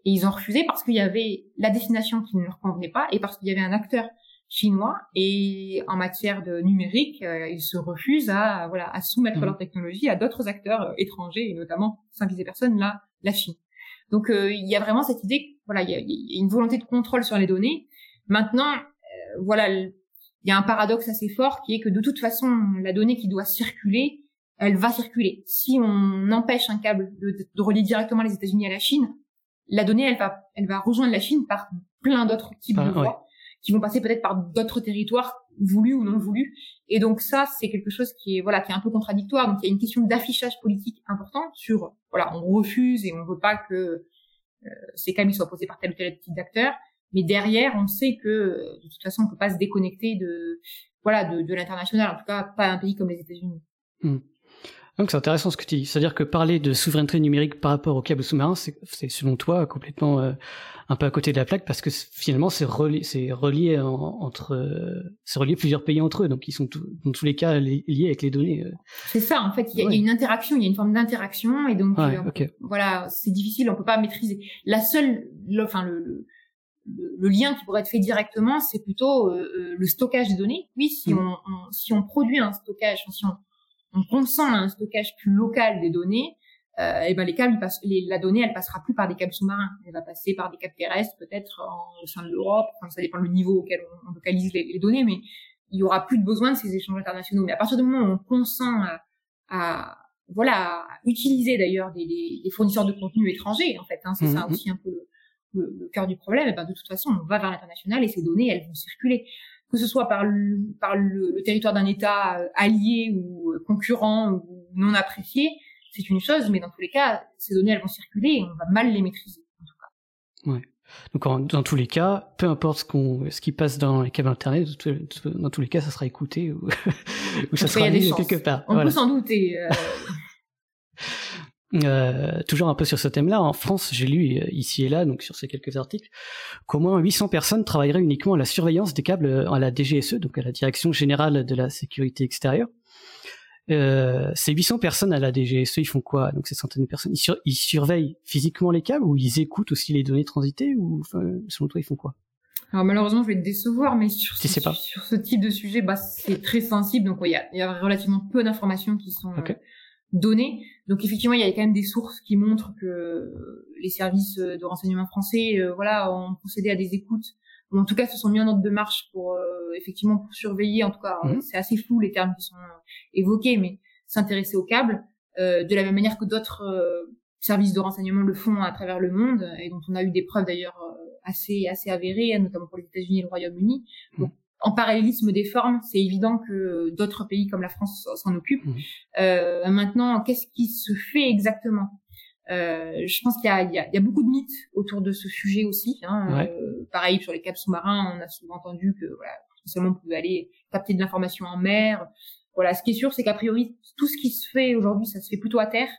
Et ils ont refusé parce qu'il y avait la destination qui ne leur convenait pas et parce qu'il y avait un acteur chinois et en matière de numérique, euh, ils se refusent à voilà à soumettre mmh. leur technologie à d'autres acteurs euh, étrangers et notamment sans viser personne là la Chine. Donc euh, il y a vraiment cette idée voilà il y a, y a, une volonté de contrôle sur les données. Maintenant voilà il y a un paradoxe assez fort qui est que de toute façon la donnée qui doit circuler elle va circuler. Si on empêche un câble de, de relier directement les États-Unis à la Chine, la donnée elle va elle va rejoindre la Chine par plein d'autres types de voies qui vont passer peut-être par d'autres territoires voulus ou non voulus. Et donc ça, c'est quelque chose qui est voilà qui est un peu contradictoire. Donc il y a une question d'affichage politique important sur voilà on refuse et on veut pas que euh, ces câbles soient posés par tel ou tel type d'acteur. Mais derrière, on sait que de toute façon, on peut pas se déconnecter de voilà de, de l'international. En tout cas, pas un pays comme les États-Unis. Hmm. Donc c'est intéressant ce que tu dis. C'est-à-dire que parler de souveraineté numérique par rapport aux câbles sous-marins, c'est selon toi complètement euh, un peu à côté de la plaque parce que finalement c'est relié, c'est relié entre, euh, c'est relié plusieurs pays entre eux, donc ils sont dans tous les cas liés avec les données. Euh. C'est ça, en fait, il y, a une interaction, il y a une forme d'interaction et donc voilà, c'est difficile, on peut pas maîtriser. La seule, enfin le, le, lien qui pourrait être fait directement, c'est plutôt le stockage des données. Oui, si mmh. on, si on produit un stockage, si on on consent à un stockage plus local des données, euh, et ben les câbles, la donnée, elle passera plus par des câbles sous-marins, elle va passer par des câbles terrestres, peut-être au sein de l'Europe. Enfin, ça dépend du niveau auquel on, localise les, données, mais il y aura plus de besoin de ces échanges internationaux. Mais à partir du moment où on consent à, voilà, utiliser d'ailleurs des, des, fournisseurs de contenu étrangers, en fait, hein, c'est ça mmh, mmh. aussi un peu le, le, cœur du problème. Et ben de toute façon, on va vers l'international et ces données, elles vont circuler que ce soit par le, par le, territoire d'un État euh, allié ou euh, concurrent ou non apprécié, c'est une chose, mais dans tous les cas, ces données, elles vont circuler et on va mal les maîtriser, en tout cas. Ouais. Donc dans tous les cas, peu importe ce, qu'on, ce qui passe dans les câbles internet, dans tous les cas, ça sera écouté ou, ou ça sera mis quelque part. On peut s'en douter. Euh... Euh, toujours un peu sur ce thème-là, en France, j'ai lu euh, ici et là, donc sur ces quelques articles, qu'au moins 800 personnes travailleraient uniquement à la surveillance des câbles euh, à la DGSE, donc à la Direction Générale de la Sécurité Extérieure. Euh, ces 800 personnes à la DGSE, ils font quoi Donc ces centaines de personnes, ils, surveillent physiquement les câbles ou ils écoutent aussi les données transitées ou enfin, selon toi, ils font quoi? Alors malheureusement, je vais te décevoir, mais sur, ce, sur ce type de sujet, bah, c'est très sensible, donc il y, a, y, a, relativement peu d'informations qui sont données. Donc effectivement, il y a quand même des sources qui montrent que les services de renseignement français, euh, voilà, ont procédé à des écoutes, ou en tout cas se sont mis en ordre de marche pour euh, effectivement pour surveiller. En tout cas, mhm. c'est assez flou les termes qui sont évoqués, mais s'intéresser aux câbles euh, de la même manière que d'autres services de renseignement le font à travers le monde et dont on a eu des preuves d'ailleurs assez assez avérées, notamment pour les États-Unis et le Royaume-Uni. Mhm en parallélisme des formes, c'est évident que d'autres pays comme la France s'en occupent. Mmh. Euh, maintenant, qu'est-ce qui se fait exactement? Euh, Je pense qu'il y, y, y a, beaucoup de mythes autour de ce sujet aussi. Hein. Euh, pareil sur les câbles sous-marins, on a souvent entendu que voilà, seulement on pouvait aller capter de l'information en mer. Voilà, ce qui est sûr, c'est qu'a priori tout ce qui se fait aujourd'hui, ça se fait plutôt à terre.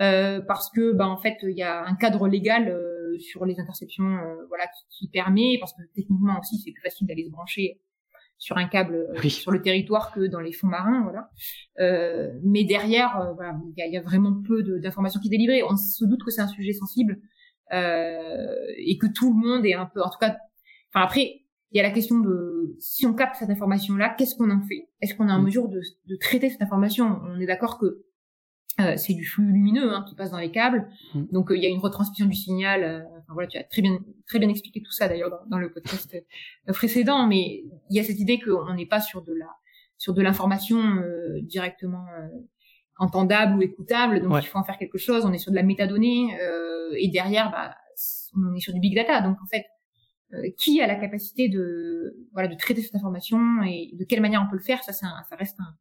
Euh, parce que bah en fait il y a un cadre légal euh, sur les interceptions euh, voilà qui, qui, permet parce que techniquement aussi c'est plus facile d'aller se brancher sur un câble sur le territoire que dans les fonds marins voilà. Mais derrière voilà il y a, y a, vraiment peu d'informations qui délivrées. On se doute que c'est un sujet sensible et que tout le monde est un peu en tout cas enfin après il y a la question de si on capte cette information là qu'est-ce qu'on en fait? Est-ce qu'on est en mm. mesure de, de traiter cette information? On est d'accord que euh, c'est du flux lumineux hein, qui passe dans les câbles, mm. donc euh, il y a une retransmission du signal. Euh, enfin, voilà, tu as très bien très bien expliqué tout ça d'ailleurs dans, dans, le podcast précédent, mais il y a cette idée qu'on n'est pas sur de la sur de l'information directement entendable ou écoutable, donc il faut en faire quelque chose. On est sur de la métadonnée et derrière, bah, on est sur du big data. Donc en fait, qui a la capacité de voilà de traiter cette information et de quelle manière on peut le faire, ça, ça reste un,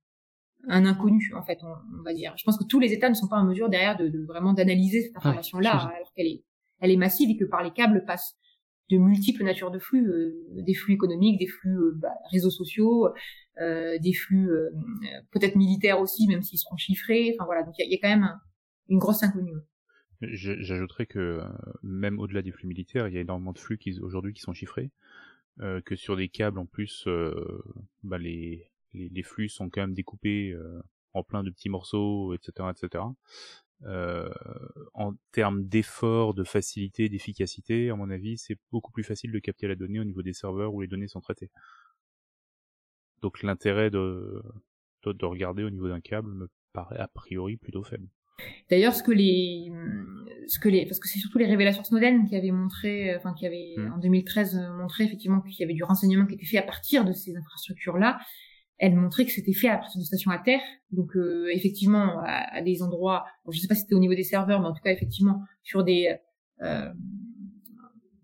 un inconnu en fait on, va dire. Je pense que tous les États ne sont pas en mesure derrière de, de vraiment d'analyser cette information là alors qu'elle est elle est massive et que par les câbles passent de multiples natures de flux euh, des flux économiques des flux euh, bah, réseaux sociaux euh, des flux euh, peut-être militaires aussi même s'ils seront chiffrés. Enfin voilà. Donc il y, y a, quand même une grosse inconnue J'ajouterais que même au-delà des flux militaires, il y a énormément de flux qui aujourd'hui qui sont chiffrés, que sur des câbles en plus, bah les les, les, flux sont quand même découpés euh, en plein de petits morceaux, etc., etc. euh, en termes d'effort, de facilité, d'efficacité, à mon avis, c'est beaucoup plus facile de capter la donnée au niveau des serveurs où les données sont traitées. Donc l'intérêt de, de, regarder au niveau d'un câble me paraît a priori plutôt faible. D'ailleurs, ce que les, ce que les, parce que c'est surtout les révélations Snowden qui avaient montré, enfin qui avaient mmh. en 2013 montré effectivement qu'il y avait du renseignement qui était fait à partir de ces infrastructures-là elle montrait que c'était fait à partir de stations à terre. Donc euh, effectivement, à, des endroits, je ne sais pas si c'était au niveau des serveurs, mais en tout cas effectivement sur des euh,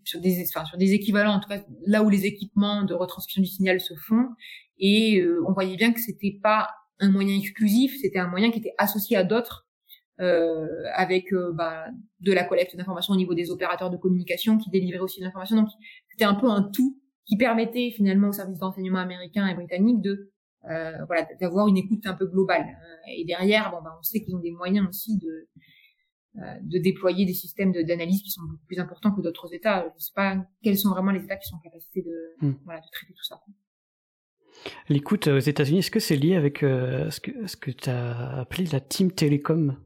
sur des enfin, sur des équivalents, en tout cas là où les équipements de retransmission du signal se font. Et euh, on voyait bien que c'était pas un moyen exclusif, c'était un moyen qui était associé à d'autres, euh, avec euh, bah, de la collecte d'informations au niveau des opérateurs de communication qui délivraient aussi de l'information. Donc c'était un peu un tout qui permettait finalement aux services d'enseignement américains et britanniques de euh, voilà, d'avoir une écoute un peu globale. Euh, et derrière, bon, ben, on sait qu'ils ont des moyens aussi de euh, de déployer des systèmes d'analyse qui sont beaucoup plus importants que d'autres États. Je ne sais pas quels sont vraiment les États qui sont en capacité de, hmm. voilà, de traiter tout ça. L'écoute aux États-Unis, est-ce que c'est lié avec ce que, ce que tu as appelé la Team Telecom?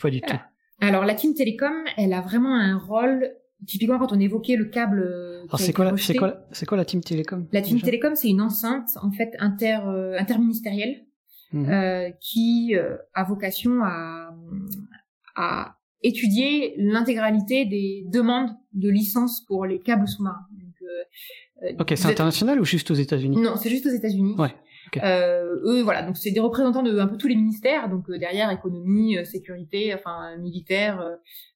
Pas du tout? Alors la Team Telecom, elle a vraiment un rôle typiquement quand on évoquait le câble euh, Alors c'est quoi, c'est quoi, c'est quoi la Team Télécom La Team Télécom, c'est une enceinte en fait inter euh, interministérielle mhm. euh, qui euh, a vocation à, à étudier l'intégralité des demandes de licence pour les câbles sous-marins. ok, c'est international ou juste aux États-Unis? Non, c'est juste aux États-Unis. Ouais. Euh, eux, voilà, donc c'est des représentants de un peu tous les ministères, donc euh, derrière économie, euh, sécurité, enfin militaire,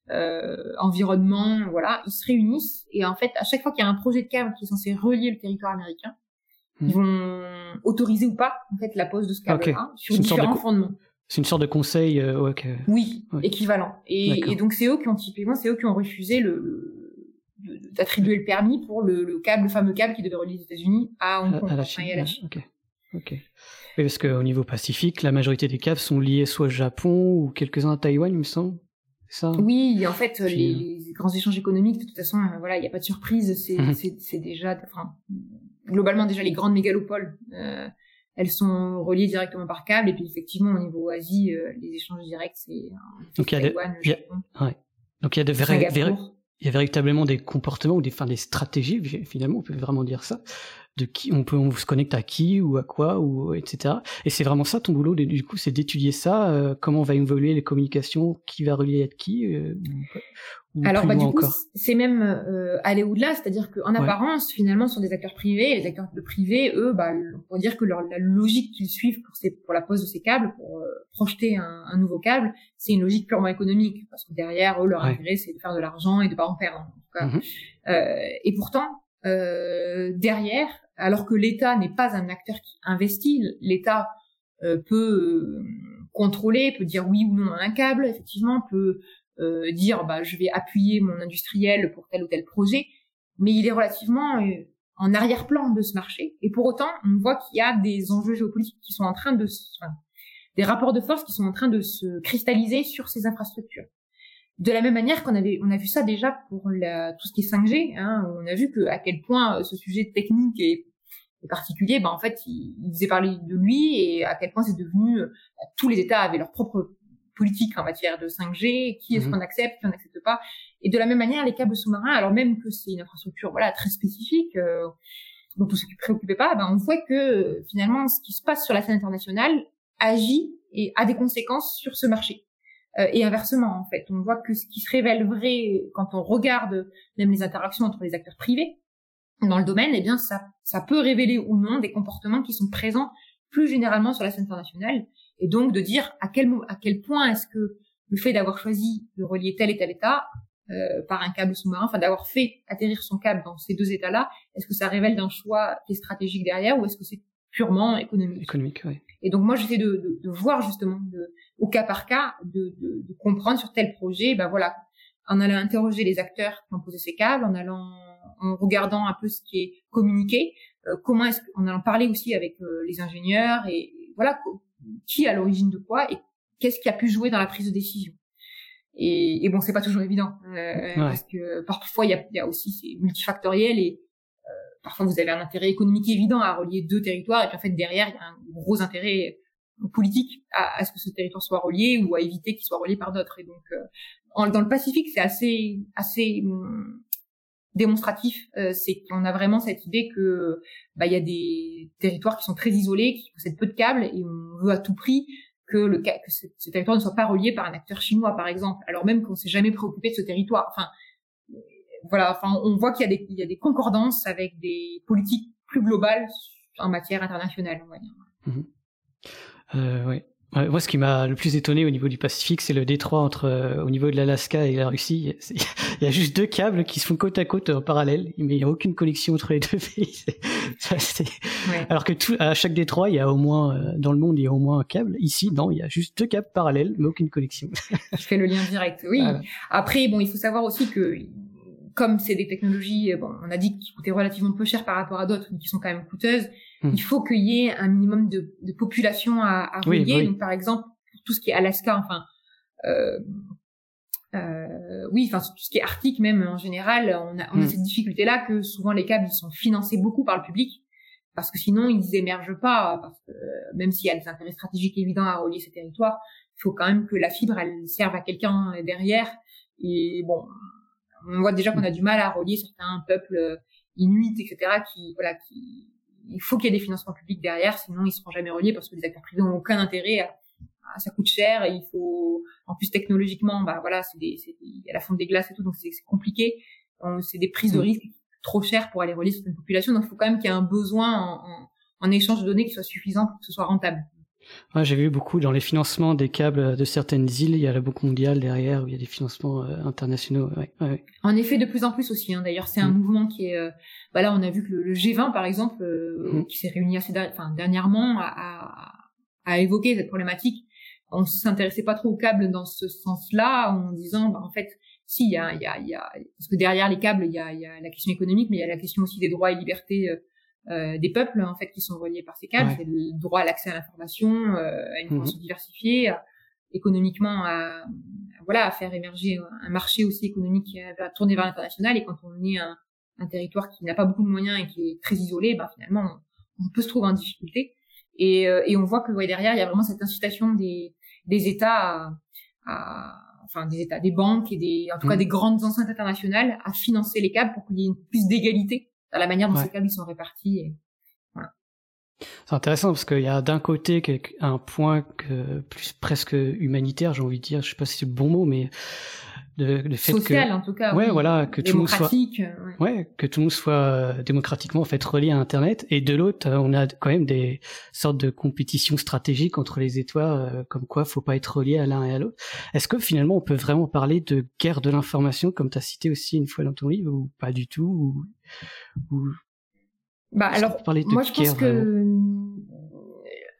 euh, environnement, voilà, ils se réunissent et en fait, à chaque fois qu'il y a un projet de câble qui est censé relier le territoire américain, ils vont autoriser ou pas en fait la pose de ce câble-là sur différents fondements. C'est une sorte de conseil, euh, oui, équivalent. Et, et donc c'est eux qui ont typiquement, c'est eux qui ont refusé le, d'attribuer le permis pour le, le, câble, le fameux câble qui devait relier les États-Unis à Hong Kong, à, la Chine, et à la Chine. Ok. Oui, parce qu'au niveau Pacifique, la majorité des câbles sont liés soit au Japon ou quelques-uns à Taïwan, il me semble. Ça? Oui, en fait, les, euh, grands échanges économiques, de toute façon, euh, voilà, il n'y a pas de surprise. C'est mhm. déjà, enfin, globalement déjà les grandes mégalopoles, euh, elles sont reliées directement par câble. Et puis effectivement, au niveau Asie, les échanges directs, c'est donc il y a Taïwan, le Japon. Ouais. Donc il y a de vrais, il y a véritablement des comportements ou des, enfin, des stratégies, finalement, on peut vraiment dire ça, de qui on peut on se connecte à qui ou à quoi ou etc et c'est vraiment ça ton boulot du coup c'est d'étudier ça euh, comment va évoluer les communications qui va relier à qui euh, alors bah, du coup c'est même euh, aller au-delà c'est-à-dire qu'en apparence finalement ce sont des acteurs privés et les acteurs privés eux bah on dire que leur, la logique qu'ils suivent pour ces, pour la pose de ces câbles pour projeter un, un, nouveau câble c'est une logique purement économique parce que derrière eux leur intérêt c'est de faire de l'argent et de pas en perdre en tout cas. Mm-hmm. et pourtant euh, derrière, alors que l'État n'est pas un acteur qui investit, l'État euh, peut euh, contrôler, peut dire oui ou non à un câble, effectivement, peut euh, dire bah je vais appuyer mon industriel pour tel ou tel projet, mais il est relativement en arrière-plan de ce marché. Et pour autant, on voit qu'il y a des enjeux géopolitiques qui sont en train de, enfin, des rapports de force qui sont en train de se cristalliser sur ces infrastructures. De la même manière qu'on avait, on a vu ça déjà pour la, tout ce qui est 5G. Hein, on a vu que à quel point euh, ce sujet technique est, particulier, ben en fait, il, faisait parler de lui et à quel point c'est devenu euh, tous les États avaient leur propre politique en matière de 5G, qui est-ce mhm. qu'on accepte, qui on n'accepte pas. Et de la même manière, les câbles sous-marins, alors même que c'est une infrastructure voilà très spécifique euh, dont on ne se préoccupait pas, ben on voit que finalement ce qui se passe sur la scène internationale agit et a des conséquences sur ce marché. Euh, et inversement en fait. On voit que ce qui se révèle vrai quand on regarde même les interactions entre les acteurs privés dans le domaine, eh bien ça, ça peut révéler ou non des comportements qui sont présents plus généralement sur la scène internationale, et donc de dire à quel, à quel point est-ce que le fait d'avoir choisi de relier tel et tel État euh, par un câble sous-marin, enfin d'avoir fait atterrir son câble dans ces deux États-là, est-ce que ça révèle d'un choix qui est stratégique derrière, ou est-ce que c'est purement économique? Économique, oui. Et donc moi j'essaie de, de, de, voir justement de, au cas par cas de, de, comprendre sur tel projet, ben voilà, en allant interroger les acteurs qui ont posé ces câbles, en allant en regardant un peu ce qui est communiqué, euh, comment est-ce en allant parler aussi avec euh, les ingénieurs et, voilà qui à l'origine de quoi et qu'est-ce qui a pu jouer dans la prise de décision. Et, et bon, c'est pas toujours évident euh, parce que parfois il y a, y a aussi c'est multifactoriel et parfois vous avez un intérêt économique évident à relier deux territoires et puis en fait derrière il y a un gros intérêt politique à, ce que ce territoire soit relié ou à éviter qu'il soit relié par d'autres. Et donc, dans le Pacifique, c'est assez assez hum, démonstratif. c'est qu'on a vraiment cette idée que bah il y a des territoires qui sont très isolés, qui possèdent peu de câbles, et on veut à tout prix que le que ce, territoire ne soit pas relié par un acteur chinois, par exemple, alors même qu'on s'est jamais préoccupé de ce territoire. Enfin, voilà. Enfin, on voit qu'il y a des il y a des concordances avec des politiques plus globales en matière internationale, on va dire. Mmh. Euh, ouais moi, ce qui m'a le plus étonné au niveau du Pacifique, c'est le détroit entre, euh, au niveau de l'Alaska et la Russie. Il y a juste deux câbles qui se font côte à côte en parallèle, mais il n'y a aucune connexion entre les deux pays. Alors que tout, à chaque détroit, il y a au moins, euh, dans le monde, il y a au moins un câble. Ici, non, il y a juste deux câbles parallèles, mais aucune connexion. Je fais le lien direct. Oui. Après, bon, il faut savoir aussi que comme c'est des technologies, bon, on a dit qui coûtaient relativement peu cher par rapport à d'autres, mais qui sont quand même coûteuses Hmm. Il faut qu'il y ait un minimum de, de population à, à relier. Donc, par exemple, tout ce qui est Alaska, enfin, euh, euh, oui, enfin tout ce qui est Arctique même en général, on a, on a hmm. cette difficulté-là que souvent les câbles ils sont financés beaucoup par le public parce que sinon ils émergent pas. Parce que même s'il y a des intérêts stratégiques évidents à relier ces territoires, il faut quand même que la fibre elle serve à quelqu'un derrière. Et bon, on voit déjà qu'on a du mal à relier certains peuples inuits, etc., qui voilà, qui il faut qu'il y ait des financements publics derrière, sinon ils seront jamais reliés parce que les acteurs privés n'ont aucun intérêt à, ça coûte cher et il faut en plus technologiquement bah voilà c'est des il y a la fonte des glaces et tout donc c'est compliqué c'est des prises de risques trop chères pour aller relier certaines populations donc il faut quand même qu'il y ait un besoin en, en échange de données qui soit suffisant pour que ce soit rentable Ouais, j'ai vu beaucoup dans les financements des câbles de certaines îles, il y a la Banque mondiale derrière où il y a des financements euh, internationaux. Ouais, ouais. En effet, de plus en plus aussi. Hein. D'ailleurs, c'est un mm. mouvement qui est. Euh... Bah là, on a vu que le, G20, par exemple, euh, mm. qui s'est réuni assez enfin, dernièrement, a, évoqué cette problématique. On s'intéressait pas trop aux câbles dans ce sens-là, en disant, bah, en fait, si, il y a, y, a, y a, parce que derrière les câbles, il y a, il y a la question économique, mais il y a la question aussi des droits et libertés euh, euh, des peuples en fait qui sont reliés par ces câbles, c'est le droit à l'accès à l'information, euh, à une mhm. diversifiée, économiquement à, voilà à faire émerger un marché aussi économique qui va tourner vers l'international. Et quand on est un, un territoire qui n'a pas beaucoup de moyens et qui est très isolé, bah finalement on, peut se trouver en difficulté. Et, euh, et on voit que ouais, derrière il y a vraiment cette incitation des, des États à, enfin des États, des banques et des en tout cas mhm. des grandes enceintes internationales à financer les câbles pour qu'il y ait une plus d'égalité dans la manière dont ces câbles sont répartis. Et, voilà. C'est intéressant parce qu'il y a d'un côté un point que, plus presque humanitaire, j'ai envie de dire, je sais pas si c'est le bon mot, mais de, fait social en tout cas ouais voilà que tout le monde soit ouais. que tout le monde soit euh, démocratiquement en fait relié à internet et de l'autre euh, on a quand même des sortes de compétitions stratégiques entre les étoiles euh, comme quoi faut pas être relié à l'un et à l'autre est-ce que finalement on peut vraiment parler de guerre de l'information comme tu as cité aussi une fois dans ton livre ou pas du tout ou, bah alors moi je pense que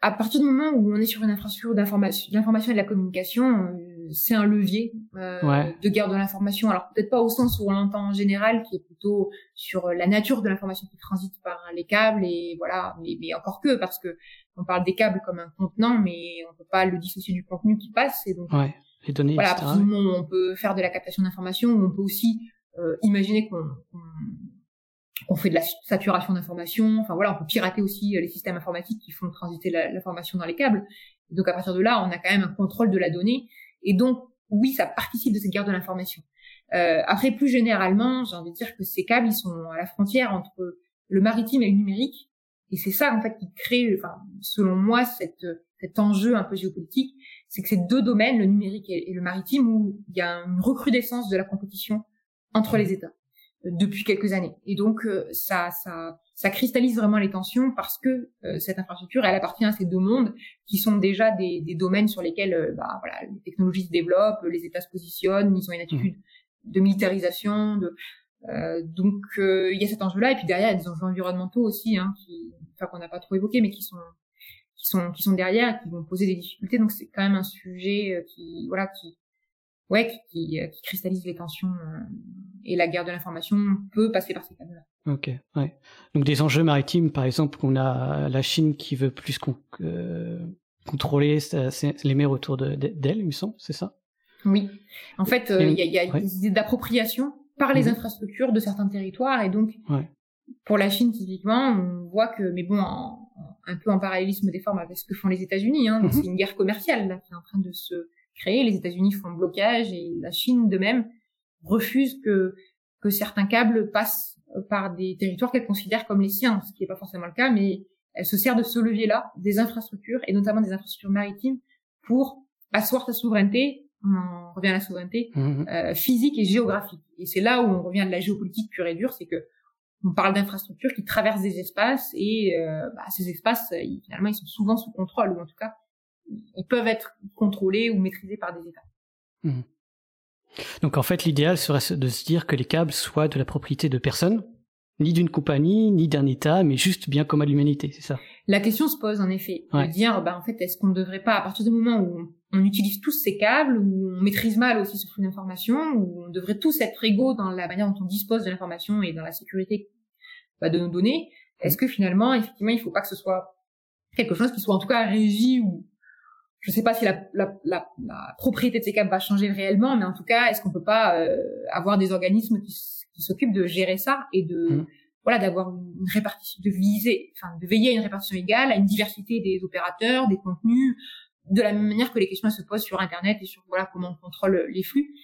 à partir du moment où on est sur une infrastructure d'information d'information et de la communication c'est un levier euh, de guerre de l'information. Alors peut-être pas au sens où on l'entend en général, qui est plutôt sur la nature de l'information qui transite par les câbles et voilà, mais, mais, encore que parce que on parle des câbles comme un contenant, mais on peut pas le dissocier du contenu qui passe. Et donc ouais. les données, voilà, on peut faire de la captation d'informations, on peut aussi euh, imaginer qu'on on fait de la saturation d'informations. Enfin voilà, on peut pirater aussi les systèmes informatiques qui font transiter l'information dans les câbles. Donc à partir de là, on a quand même un contrôle de la donnée et donc, oui, ça participe de cette guerre de l'information. Euh, après, plus généralement, j'ai envie de dire que ces câbles, ils sont à la frontière entre le maritime et le numérique. Et c'est ça, en fait, qui crée, enfin, selon moi, cet enjeu un peu géopolitique, c'est que ces deux domaines, le numérique et, le maritime, où il y a une recrudescence de la compétition entre les États depuis quelques années. Et donc euh, ça, ça, ça cristallise vraiment les tensions parce que euh, cette infrastructure, elle appartient à ces deux mondes qui sont déjà des, des domaines sur lesquels euh, bah, voilà, les technologies se développent, les États se positionnent, ils ont une attitude mmh. de militarisation. De, donc il y a cet enjeu-là et puis derrière il y a des enjeux environnementaux aussi, hein, qui, enfin qu'on n'a pas trop évoqué, mais qui sont qui sont qui sont derrière et qui vont poser des difficultés. Donc c'est quand même un sujet qui voilà qui ouais, qui, qui, cristallise les tensions euh, et la guerre de l'information peut passer par ces canaux-là. Ok, ouais. Donc des enjeux maritimes, par exemple, on a la Chine qui veut plus euh, contrôler les mers autour d'elle, il me semble, c'est ça? Oui. En fait, euh, il y a, y a des idées d'appropriation par les mhm. infrastructures de certains territoires et donc ouais. pour la Chine typiquement, on voit que, mais bon, en, un peu en parallélisme des formes avec ce que font les États-Unis. Hein. Mhm. C'est une guerre commerciale là, qui est en train de se créer. Les États-Unis font blocage et la Chine de même refuse que que certains câbles passent par des territoires qu'elle considère comme les siens, ce qui n'est pas forcément le cas, mais elle se sert de ce levier-là, des infrastructures et notamment des infrastructures maritimes pour asseoir sa souveraineté. On revient à la souveraineté Mhm. euh, physique et géographique. Et c'est là où on revient de la géopolitique pure et dure, c'est que on parle d'infrastructures qui traversent des espaces et euh, bah, ces espaces, euh, ils- finalement, ils sont souvent sous contrôle ou en tout cas, ils peuvent être contrôlés ou maîtrisés par des États. Donc en fait, l'idéal serait de se dire que les câbles soient de la propriété de personne, ni d'une compagnie, ni d'un État, mais juste bien commun de l'humanité, c'est ça? La question se pose en effet Ouais. de dire, bah, en fait, est-ce qu'on ne devrait pas, à partir du moment où on, utilise tous ces câbles, où on maîtrise mal aussi ce flux d'informations, où on devrait tous être égaux dans la manière dont on dispose de l'information et dans la sécurité bah, de nos données, est-ce que finalement, effectivement, il ne faut pas que ce soit quelque chose qui soit en tout cas régi ou je ne sais pas si la, la, la, la propriété de ces câbles va changer réellement, mais en tout cas, est-ce qu'on peut pas euh, avoir des organismes qui, s'occupent de gérer ça et de Mhm. voilà d'avoir une répartition, de viser, enfin de veiller à une répartition égale, à une diversité des opérateurs, des contenus, de la même manière que les questions se posent sur Internet et sur voilà comment on contrôle les flux.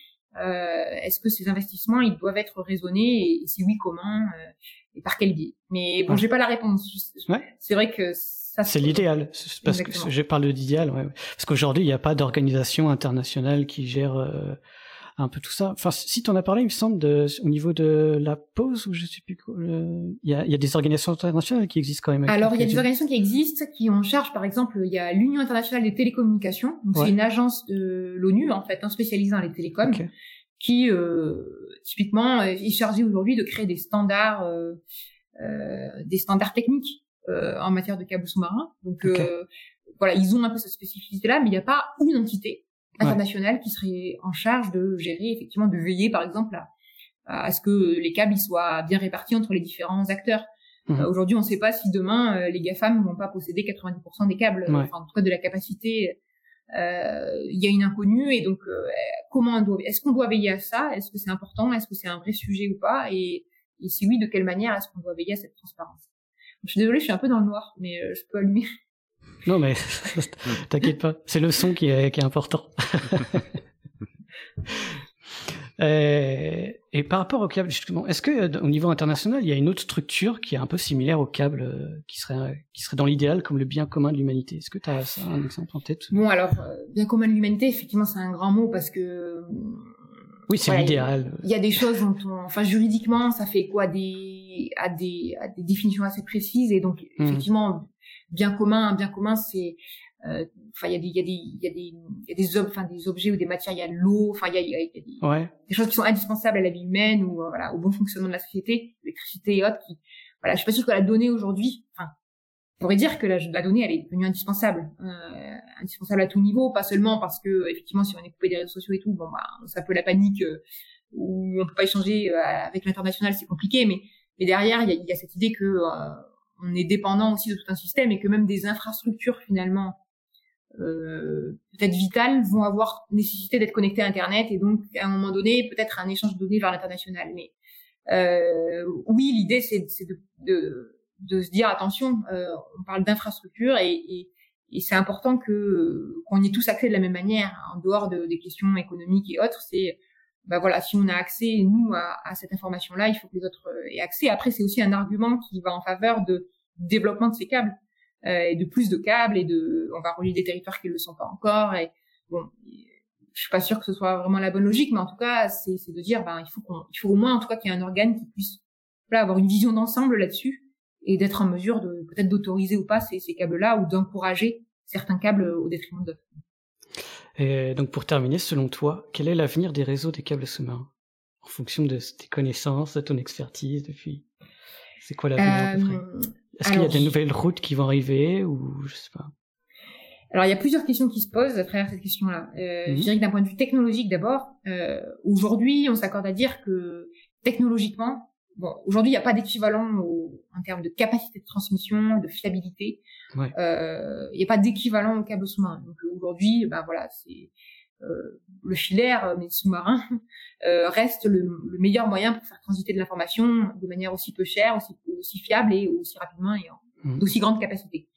Euh, est-ce que ces investissements ils doivent être raisonnés et, si oui comment euh, et par quel biais? Mais bon, j'ai pas la réponse. Ouais. C'est vrai que C'est l'idéal. Parce Exactement. que je parle d'idéal, ouais. Parce qu'aujourd'hui, il n'y a pas d'organisation internationale qui gère euh, un peu tout ça. Enfin, si tu en as parlé, il me semble, de, au niveau de la pause, ou je sais plus quoi, euh, il y, a, il y a des organisations internationales qui existent quand même. Alors, il y a des organisations qui existent, qui ont en charge, par exemple, il y a l'Union internationale des télécommunications. Donc, Ouais. c'est une agence de l'ONU, en fait, hein, spécialisée dans les télécoms, qui, euh, typiquement, est chargée aujourd'hui de créer des standards, euh, euh, des standards techniques en matière de câbles sous-marins. Donc, Ok. euh, voilà, ils ont un peu cette spécificité-là, mais il n'y a pas une entité Ouais. internationale qui serait en charge de gérer, effectivement, de veiller, par exemple, à, à ce que les câbles ils soient bien répartis entre les différents acteurs. Mhm. Euh, Aujourd'hui, on ne sait pas si demain euh, les GAFAM vont pas posséder 90% des câbles, Ouais. enfin en tout cas de la capacité. Euh, Il y a une inconnue et donc euh, comment on doit, est-ce qu'on doit veiller à ça? Est-ce que c'est important? Est-ce que c'est un vrai sujet ou pas? Et, et si oui, de quelle manière est-ce qu'on doit veiller à cette transparence? Je suis désolée, je suis un peu dans le noir, mais euh, je peux allumer. Non, mais t'inquiète pas. C'est le son qui est, qui est important. Euh, et par rapport au câble, justement, est-ce que au niveau international, il y a une autre structure qui est un peu similaire au câble, euh, qui serait qui serait dans l'idéal comme le bien commun de l'humanité? Est-ce que tu as ça, un exemple en tête? Bon, alors bien commun de l'humanité, effectivement, c'est un grand mot parce que Oui, c'est Voilà, l'idéal. il y a des choses dont on, enfin juridiquement, ça fait quoi? Des à des à des définitions assez précises et donc Mhm. effectivement bien commun, un bien commun c'est euh, enfin il y a des il y a des il y a des il y a des ob- enfin des objets ou des matières, il y a l'eau, enfin il y a, il y a- il y a des, Ouais. des choses qui sont indispensables à la vie humaine ou euh, voilà au bon fonctionnement de la société, l'électricité et autres qui voilà, je suis pas sûre que la donnée aujourd'hui, enfin on pourrait dire que la, la donnée elle est devenue indispensable, euh, indispensable à tout niveau, pas seulement parce que effectivement si on est coupé des réseaux sociaux et tout, bon bah c'est un peu la panique euh, où on peut pas échanger euh, avec l'international, c'est compliqué, mais mais derrière il y a, y a cette idée que euh, on est dépendant aussi de tout un système et que même des infrastructures finalement euh, peut-être vitales vont avoir nécessité d'être connectées à Internet et donc à un moment donné peut-être un échange de données vers l'international. Mais euh, oui, l'idée c'est de, de de se dire attention, euh, on parle d'infrastructure et, et, et c'est important que qu'on y ait tous accès de la même manière en dehors de, des questions économiques et autres. C'est bah voilà, si on a accès nous à, à cette information-là, il faut que les autres euh, aient accès. Après, c'est aussi un argument qui va en faveur de développement de ces câbles euh, et de plus de câbles et de on va relier des territoires qui ne le sont pas encore et bon je suis pas sûre que ce soit vraiment la bonne logique mais en tout cas c'est de dire ben il faut qu'on il faut au moins en tout cas qu'il y ait un organe qui puisse voilà, avoir une vision d'ensemble là-dessus et d'être en mesure de peut-être d'autoriser ou pas ces, ces câbles là ou d'encourager certains câbles au détriment d'autres Et donc pour terminer, selon toi, quel est l'avenir des réseaux des câbles sous-marins? En fonction de tes connaissances, de ton expertise depuis. C'est quoi l'avenir à peu près? Euh, Est-ce qu'il y a des nouvelles routes qui vont arriver ou je sais pas? Alors, il y a plusieurs questions qui se posent à travers cette question-là. Euh, Mhm. Je dirais que d'un point de vue technologique, d'abord, euh, aujourd'hui, on s'accorde à dire que technologiquement, bon, aujourd'hui, il n'y a pas d'équivalent en termes de capacité de transmission, de fiabilité. Ouais. Euh, Il n'y a pas d'équivalent au câble sous-marin. Donc euh, aujourd'hui, ben voilà, c'est euh, le filaire, mais sous-marin, euh, reste le, le meilleur moyen pour faire transiter de l'information de manière aussi peu chère, aussi, aussi fiable et aussi rapidement et en, mmh. d'aussi grande capacité.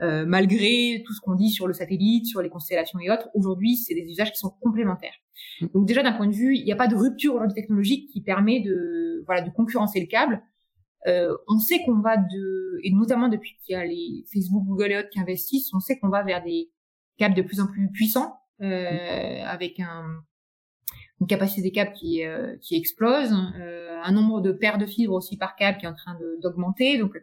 Euh, malgré tout ce qu'on dit sur le satellite, sur les constellations et autres, aujourd'hui, c'est des usages qui sont complémentaires. Mmh. Donc déjà d'un point de vue, il n'y a pas de rupture aujourd'hui technologique qui permet de voilà de concurrencer le câble. Euh, on sait qu'on va de et notamment depuis qu'il y a les Facebook, Google et autres qui investissent, on sait qu'on va vers des câbles de plus en plus puissants euh, avec un une capacité des câbles qui euh, qui explose, euh, un nombre de paires de fibres aussi par câble qui est en train d'augmenter. Donc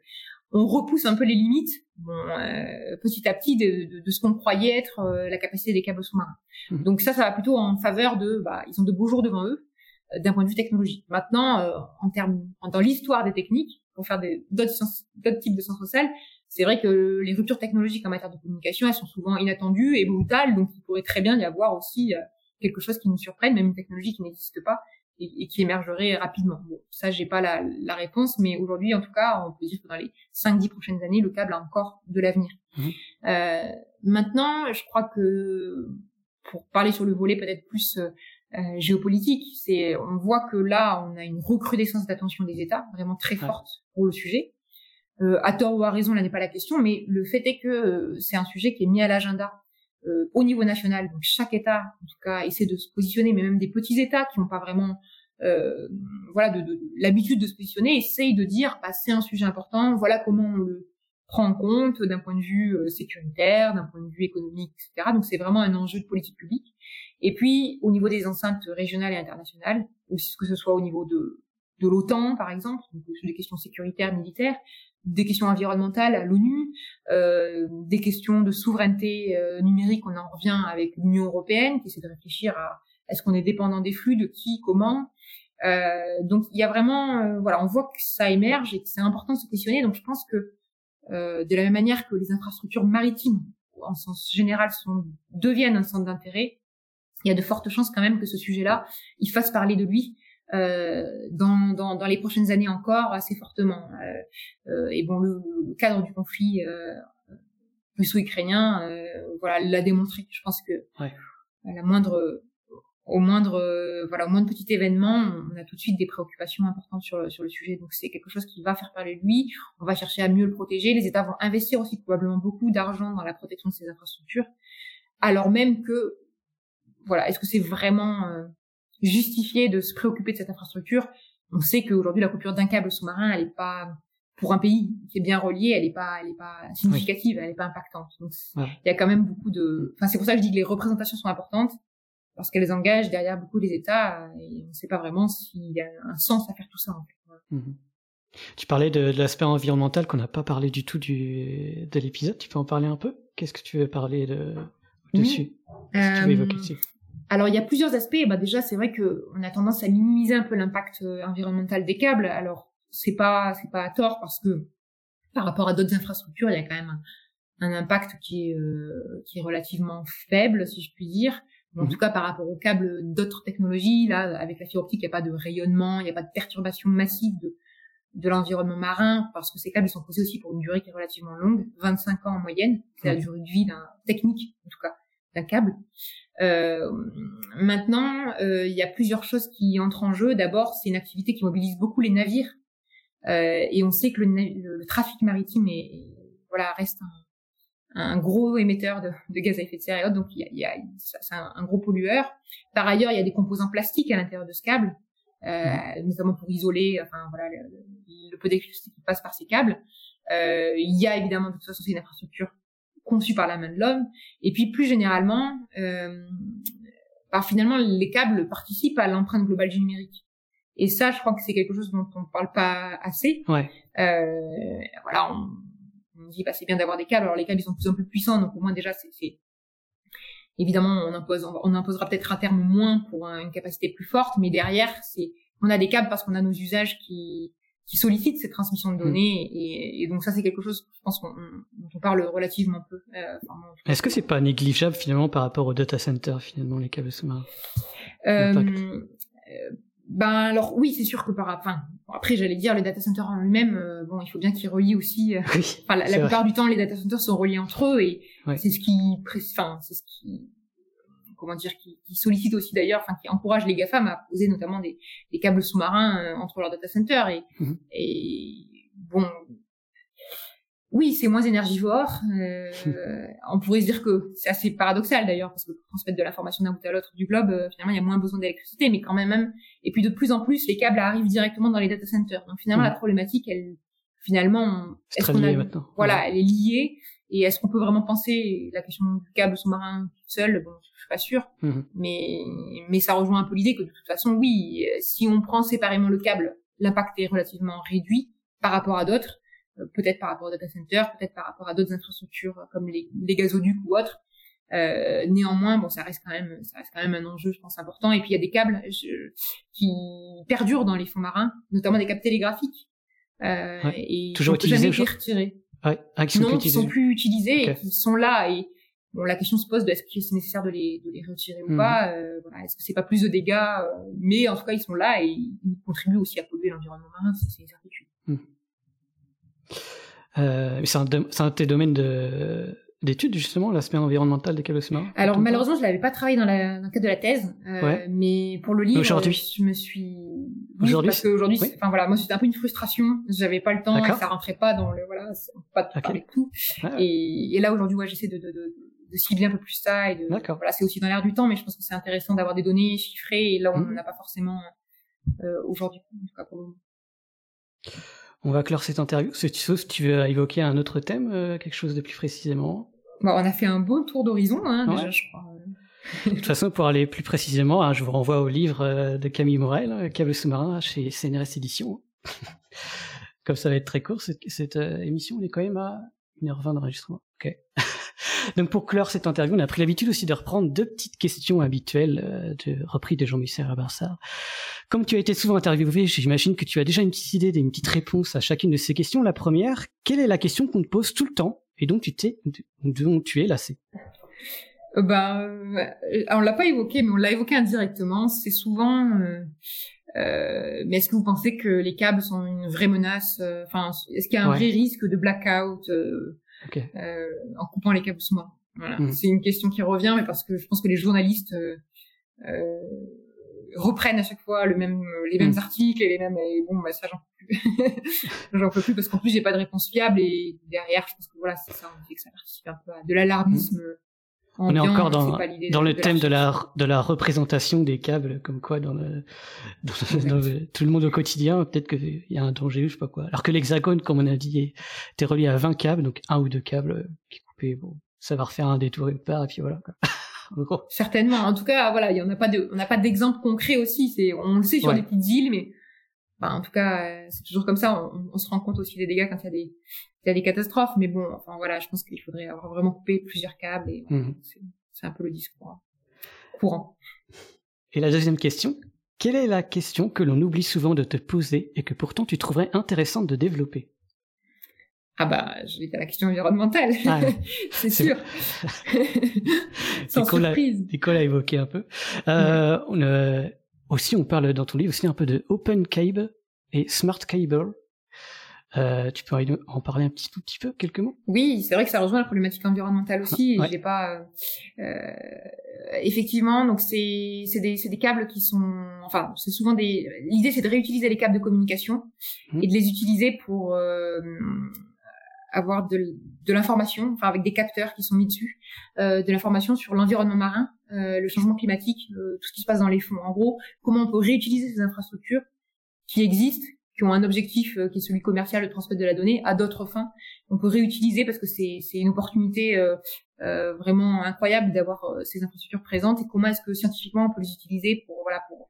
on repousse un peu les limites bon, euh, petit à petit de, de, de ce qu'on croyait être euh, la capacité des câbles sous-marins. Mmh. Donc ça, ça va plutôt en faveur de, bah, ils ont de beaux jours devant eux euh, d'un point de vue technologique. Maintenant, euh, en termes, dans l'histoire des techniques, pour faire d'autres types de sciences sociales, c'est vrai que les ruptures technologiques en matière de communication, elles sont souvent inattendues et brutales, donc il pourrait très bien y avoir aussi quelque chose qui nous surprenne, même une technologie qui n'existe pas, et, qui émergerait rapidement. Bon, ça, j'ai pas la, la, réponse, mais aujourd'hui, en tout cas, on peut dire que dans les 5-10 prochaines années, le câble a encore de l'avenir. Mmh. Euh, maintenant, je crois que pour parler sur le volet peut-être plus euh, géopolitique, c'est on voit que là, on a une recrudescence d'attention des États, vraiment très forte pour le sujet. Euh, à tort ou à raison, là n'est pas la question, mais le fait est que euh, c'est un sujet qui est mis à l'agenda euh, au niveau national. Donc chaque État, en tout cas, essaie de se positionner, mais même des petits États qui n'ont pas vraiment euh, voilà de, de, l'habitude de se positionner, essayent de dire bah, c'est un sujet important, voilà comment on le prend en compte d'un point de vue euh, sécuritaire, d'un point de vue économique, etc. Donc c'est vraiment un enjeu de politique publique. Et puis au niveau des enceintes régionales et internationales, ou que ce soit au niveau de de l'OTAN par exemple, donc sur des questions sécuritaires, militaires, des questions environnementales à l'ONU, euh, des questions de souveraineté euh, numérique, on en revient avec l'Union européenne qui essaie de réfléchir à est-ce qu'on est dépendant des flux, de qui, comment. Euh, donc il y a vraiment, euh, voilà, on voit que ça émerge et que c'est important de se questionner. Donc je pense que euh, de la même manière que les infrastructures maritimes, en sens général, sont deviennent un centre d'intérêt, il y a de fortes chances quand même que ce sujet-là, il fasse parler de lui dans, dans, dans, les prochaines années encore assez fortement. Euh, euh, et bon, le, le, cadre du conflit russo-ukrainien, voilà, l'a démontré. Je pense que ouais. la moindre au moindre voilà au moindre petit événement on a tout de suite des préoccupations importantes sur le, sur le sujet donc c'est quelque chose qui va faire parler de lui on va chercher à mieux le protéger les États vont investir aussi probablement beaucoup d'argent dans la protection de ces infrastructures alors même que voilà est-ce que c'est vraiment euh, justifié de se préoccuper de cette infrastructure. On sait qu'aujourd'hui, la coupure d'un câble sous-marin, elle n'est pas, pour un pays qui est bien relié, elle n'est pas, elle est pas significative, elle n'est pas impactante. Donc, il y a quand même beaucoup de, enfin, c'est pour ça que je dis que les représentations sont importantes parce qu'elles engagent derrière beaucoup les États et on ne sait pas vraiment s'il y a un sens à faire tout ça. En fait. Mhm. Tu parlais de, de l'aspect environnemental qu'on n'a pas parlé du tout du, de l'épisode. Tu peux en parler un peu? Qu'est-ce que tu veux parler de, dessus? Oui. Tu veux évoquer dessus. Alors il y a plusieurs aspects. Bah déjà c'est vrai que on a tendance à minimiser un peu l'impact euh, environnemental des câbles. Alors c'est pas c'est pas à tort parce que par rapport à d'autres infrastructures il y a quand même un, un impact qui est euh, qui est relativement faible si je puis dire. En mhm. tout cas par rapport aux câbles d'autres technologies là avec la fibre optique il n'y a pas de rayonnement, il n'y a pas de perturbation massive de de l'environnement marin parce que ces câbles ils sont posés aussi pour une durée qui est relativement longue, 25 ans en moyenne, c'est la durée de vie d'un technique en tout cas câble. Euh, maintenant, euh, il y a plusieurs choses qui entrent en jeu. D'abord, c'est une activité qui mobilise beaucoup les navires, euh, et on sait que le, le, trafic maritime est, voilà reste un, un gros émetteur de, de, gaz à effet de serre et autres, donc il y a, il y a c'est un, un, gros pollueur. Par ailleurs, il y a des composants plastiques à l'intérieur de ce câble, euh, notamment pour isoler, enfin voilà, le, le peu d'électricité qui passe par ces câbles. Euh, il y a évidemment de toute façon c'est une infrastructure conçu par la main de l'homme. Et puis plus généralement, euh, bah, finalement, les câbles participent à l'empreinte globale du numérique. Et ça, je crois que c'est quelque chose dont on ne parle pas assez. Ouais. Euh, voilà, on, on dit bah c'est bien d'avoir des câbles. Alors les câbles ils sont de plus en plus puissants, donc au moins déjà c'est évidemment on impose on imposera peut-être à terme moins pour une capacité plus forte, mais derrière c'est on a des câbles parce qu'on a nos usages qui qui sollicite ces transmissions de mm. données et, et donc ça c'est quelque chose je pense qu'on dont on parle relativement peu. Euh, Est-ce que c'est pas négligeable finalement par rapport au data center finalement les câbles sous-marins? Euh, euh, Ben alors oui c'est sûr que par enfin après j'allais dire les data centers en lui-même euh, bon il faut bien qu'ils relient aussi. Oui, enfin la, la plupart du temps les data centers sont reliés entre eux et ouais. c'est ce qui enfin c'est ce qui comment dire, qui, qui sollicite aussi d'ailleurs, enfin qui encourage les GAFAM à poser notamment des, des câbles sous-marins euh, entre leurs data centers et, mmh. et bon, oui, c'est moins énergivore. Euh, on pourrait se dire que c'est assez paradoxal d'ailleurs, parce que pour transmettre de l'information d'un bout à l'autre du globe, euh, finalement, il y a moins besoin d'électricité, mais quand même, même. Et puis de plus en plus, les câbles arrivent directement dans les data centers. Donc finalement, la problématique, elle, finalement, est-ce qu'on a, maintenant. voilà, elle est liée. Et est-ce qu'on peut vraiment penser la question du câble sous-marin seul Bon, je suis pas sûre, mhm. mais mais ça rejoint un peu l'idée que de toute façon, oui, si on prend séparément le câble, l'impact est relativement réduit par rapport à d'autres. Euh, peut-être par rapport au data center, peut-être par rapport à d'autres infrastructures euh, comme les, les gazoducs ou autres. Euh, néanmoins, bon, ça reste quand même, ça reste quand même un enjeu, je pense, important. Et puis il y a des câbles qui perdurent dans les fonds marins, notamment des câbles télégraphiques, euh, et toujours utilisés, retirés. Ouais. Ah, qui sont non, qui sont plus utilisés et qui sont là. Et bon, la question se pose de est-ce que c'est nécessaire de les, de les retirer ou mhm. pas. Euh, voilà, est-ce que c'est pas plus de dégâts Mais en tout cas, ils sont là et ils contribuent aussi à polluer l'environnement marin, c'est une certitude. Mhm. Euh, c'est un, un, de tes domaines de, d'études justement l'aspect environnemental des sous-marins Alors malheureusement je l'avais pas travaillé dans, la, dans le cadre de la thèse, euh, mais pour le livre aujourd'hui. je me suis aujourd'hui parce qu'aujourd'hui enfin voilà moi c'était un peu une frustration, j'avais pas le temps, et ça rentrait pas dans le voilà pas de okay. tout et, et, là aujourd'hui ouais, j'essaie de, de, de, de, cibler un peu plus ça et de voilà c'est aussi dans l'air du temps mais je pense que c'est intéressant d'avoir des données chiffrées et là on mmh. n'en a pas forcément euh, aujourd'hui en tout cas pour le moment. On va clore cette interview. Si tu veux évoquer un autre thème, euh, quelque chose de plus précisément? Bon, On a fait un beau tour d'horizon, hein, déjà, je crois. de toute façon, pour aller plus précisément, hein, je vous renvoie au livre euh, de Camille Morel, euh, Câble sous-marin, chez CNRS Éditions. Comme ça va être très court, cette, cette émission, on est quand même à 1h20 d'enregistrement. Ok. Donc pour clore cette interview, on a pris l'habitude aussi de reprendre deux petites questions habituelles de repris de Jean-Michel Rabarsard. Comme tu as été souvent interviewé, j'imagine que tu as déjà une petite idée, une petite réponse à chacune de ces questions. La première, quelle est la question qu'on te pose tout le temps et donc tu t'es, dont tu es lassé euh, Ben, euh, on l'a pas évoqué, mais on l'a évoqué indirectement. C'est souvent, euh, euh, mais est-ce que vous pensez que les câbles sont une vraie menace Enfin, est-ce qu'il y a un vrai risque de blackout en coupant les câbles sous-marins? Voilà. Hmm. C'est une question qui revient, mais parce que je pense que les journalistes euh, reprennent à chaque fois le même, les mêmes mm. articles et les mêmes. Et bon, bah, ça j'en peux plus. j'en peux plus parce qu'en plus j'ai pas de réponse fiable et derrière, je pense que voilà, c'est ça, on dit que ça participe un peu à de l'alarmisme. Mm. On est encore dans, dans le thème de la, de la représentation des câbles, comme quoi dans le, dans, tout le monde au quotidien, peut-être qu'il y a un danger ou je sais pas quoi. Alors que l'hexagone, comme on a dit, était relié à 20 câbles, donc un ou deux câbles qui coupaient, bon, ça va refaire un détour une part, et puis voilà. Quoi. Certainement. En tout cas, voilà, il y en a pas de, on n'a pas d'exemple concret aussi. C'est, on le sait sur les petites îles, mais en tout cas, euh, c'est toujours comme ça. On, se rend compte aussi des dégâts quand il y a des, il y a des catastrophes. Mais bon, enfin voilà, je pense qu'il faudrait avoir vraiment coupé plusieurs câbles. Et mhm. c'est un peu le discours courant. Et la deuxième question, quelle est la question que l'on oublie souvent de te poser et que pourtant tu trouverais intéressante de développer? Ah bah, je vais à la question environnementale, c'est sûr. Sans surprise. Nicole a évoqué un peu. Euh, on, euh, aussi, on parle dans ton livre aussi un peu de Open Cable et Smart Cable. Euh, tu peux en parler un petit tout petit peu, quelques mots? Oui, c'est vrai que ça rejoint la problématique environnementale aussi. j'ai pas euh, effectivement, donc c'est c'est des c'est des câbles qui sont enfin c'est souvent des l'idée c'est de réutiliser les câbles de communication mmh. et de les utiliser pour euh, avoir de, l'information, enfin avec des capteurs qui sont mis dessus, euh, de l'information sur l'environnement marin, euh, le changement climatique, euh, tout ce qui se passe dans les fonds. En gros, comment on peut réutiliser ces infrastructures qui existent, qui ont un objectif euh, qui est celui commercial, le transmettre de la donnée, à d'autres fins. On peut réutiliser parce que c'est une opportunité euh, vraiment incroyable d'avoir ces infrastructures présentes et comment est-ce que scientifiquement on peut les utiliser pour voilà pour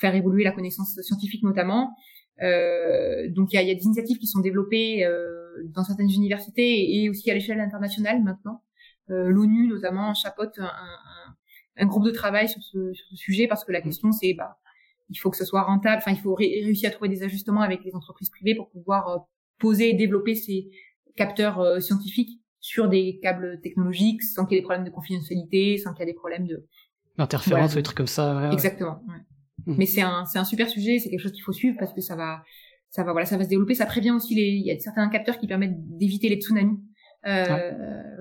faire évoluer la connaissance scientifique notamment euh, donc il y a, y a, des initiatives qui sont développées euh, dans certaines universités et aussi à l'échelle internationale maintenant. Euh, L'ONU notamment chapeaute un, un, un, groupe de travail sur ce, sur ce sujet parce que la question c'est bah il faut que ce soit rentable, enfin il faut réussir à trouver des ajustements avec les entreprises privées pour pouvoir euh, poser et développer ces capteurs euh, scientifiques sur des câbles technologiques sans qu'il y ait des problèmes de confidentialité, sans qu'il y ait des problèmes de d'interférence ou des trucs comme ça. Ouais, Exactement. Ouais. Mm. Mais c'est un, c'est un super sujet, c'est quelque chose qu'il faut suivre parce que ça va, ça va, voilà, ça va se développer. Ça prévient aussi les, il y a certains capteurs qui permettent d'éviter les tsunamis. Euh,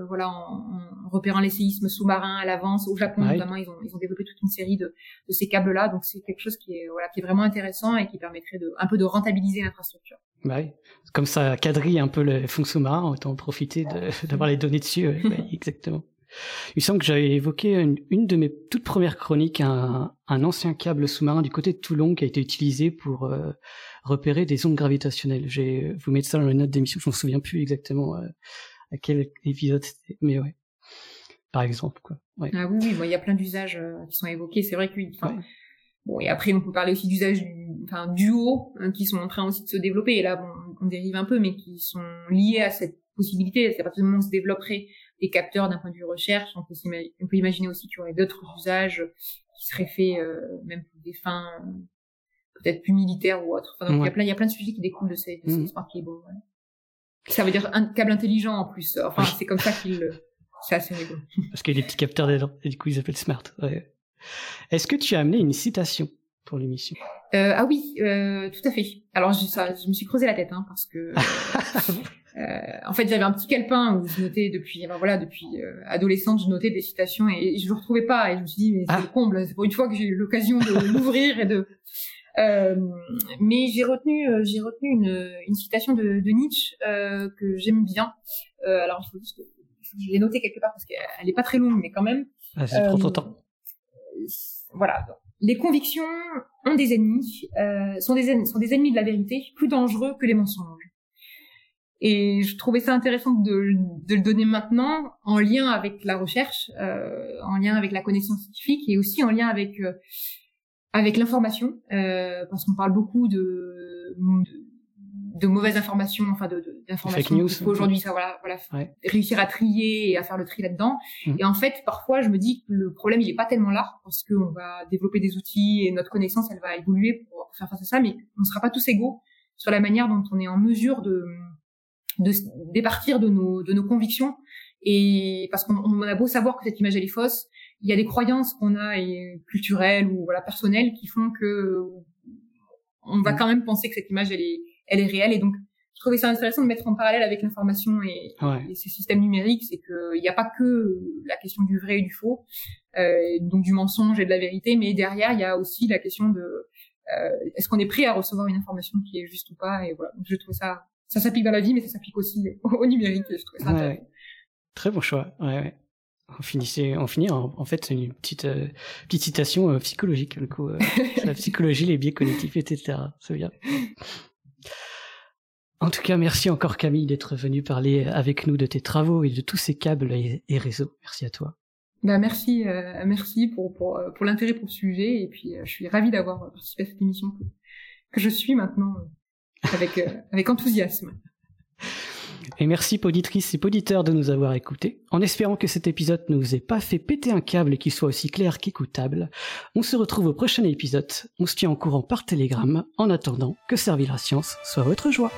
voilà, en, repérant les séismes sous-marins à l'avance. Au Japon notamment, ils ont, ils ont développé toute une série de, de ces câbles-là. Donc c'est quelque chose qui est, voilà, qui est vraiment intéressant et qui permettrait de, un peu de rentabiliser l'infrastructure. Bah oui. Comme ça quadrille un peu le fonds sous-marin, autant profiter d'avoir les données dessus. bah, exactement. Il semble que j'avais évoqué une, de mes toutes premières chroniques, un, ancien câble sous-marin du côté de Toulon qui a été utilisé pour euh, repérer des ondes gravitationnelles. Je vais vous mettre ça dans les notes d'émission, je m'en souviens plus exactement euh, à quel épisode c'était, mais ouais. Par exemple, quoi. Ah oui, oui, il y a plein d'usages euh, qui sont évoqués. C'est vrai que Bon, et après, on peut parler aussi d'usages du, enfin, duo, hein, qui sont en train aussi de se développer. Et là, bon, on dérive un peu, mais qui sont liés à cette possibilité. C'est à partir du moment où on se développerait des capteurs d'un point de vue recherche, on peut, on peut imaginer aussi qu'il y aurait d'autres usages qui seraient faits euh, même pour des fins peut-être plus militaires ou. Enfin, donc, il, y a plein, il y a plein de sujets qui découlent de ces, de smart cables. Ouais. Ça veut dire un câble intelligent en plus. Enfin, c'est comme ça qu'il... C'est assez rigolo. Parce qu'il y a des petits capteurs dedans, et du coup, ils appellent smart. Ouais. Est-ce que tu as amené une citation pour l'émission? Euh, Ah oui, euh, tout à fait. Alors je, ça, je me suis creusé la tête hein, parce que euh, en fait j'avais un petit calepin où je notais depuis voilà depuis euh, adolescente je notais des citations et, je ne retrouvais pas et je me suis dit mais c'est ah. le comble c'est pour une fois que j'ai eu l'occasion de l'ouvrir et de mais j'ai retenu j'ai retenu une, une citation de, de Nietzsche que j'aime bien alors il faut juste que je l'ai notée quelque part parce qu'elle est pas très longue mais quand même ah, c'est trop ton temps voilà. Les convictions ont des ennemis, euh, sont, des ennemis, sont des ennemis de la vérité, plus dangereux que les mensonges. Et je trouvais ça intéressant de, de le donner maintenant en lien avec la recherche, euh, en lien avec la connaissance scientifique et aussi en lien avec euh, avec l'information, euh, parce qu'on parle beaucoup de, de de mauvaises informations, enfin de d'informations qu'il faut aujourd'hui ça voilà voilà réussir à trier et à faire le tri là-dedans. Mm. Et en fait, parfois, je me dis que le problème il est pas tellement là parce qu'on va développer des outils et notre connaissance elle va évoluer pour faire face à ça, mais on ne sera pas tous égaux sur la manière dont on est en mesure de de départir de nos de nos convictions et parce qu'on a beau savoir que cette image elle est fausse, il y a des croyances qu'on a et culturelles ou voilà personnelles qui font que on va mm. quand même penser que cette image elle est elle est réelle. Et donc, je trouvais ça intéressant de mettre en parallèle avec l'information et, ces systèmes numériques, c'est qu'il n'y a pas que la question du vrai et du faux, euh, donc du mensonge et de la vérité, mais derrière, il y a aussi la question de euh, est-ce qu'on est prêt à recevoir une information qui est juste ou pas? Et voilà, donc je trouve ça, ça s'applique dans la vie, mais ça s'applique aussi au, numérique. Et je trouvais ça intéressant. Très bon choix. Ouais, ouais. On finissait, on finit en, fait c'est une petite euh, petite citation euh, psychologique, le coup, euh, la psychologie, les biais cognitifs, etc. C'est bien. En tout cas, merci encore Camille d'être venue parler avec nous de tes travaux et de tous ces câbles et, réseaux. Merci à toi. Bah merci, euh, merci pour pour, euh, pour l'intérêt pour le sujet et puis euh, je suis ravie d'avoir participé à cette émission que, que je suis maintenant avec avec enthousiasme. Et merci poditrices et poditeurs de nous avoir écoutés. En espérant que cet épisode ne vous ait pas fait péter un câble et qu'il soit aussi clair qu'écoutable, on se retrouve au prochain épisode. On se tient en courant par télégramme en attendant que servir la science soit votre joie.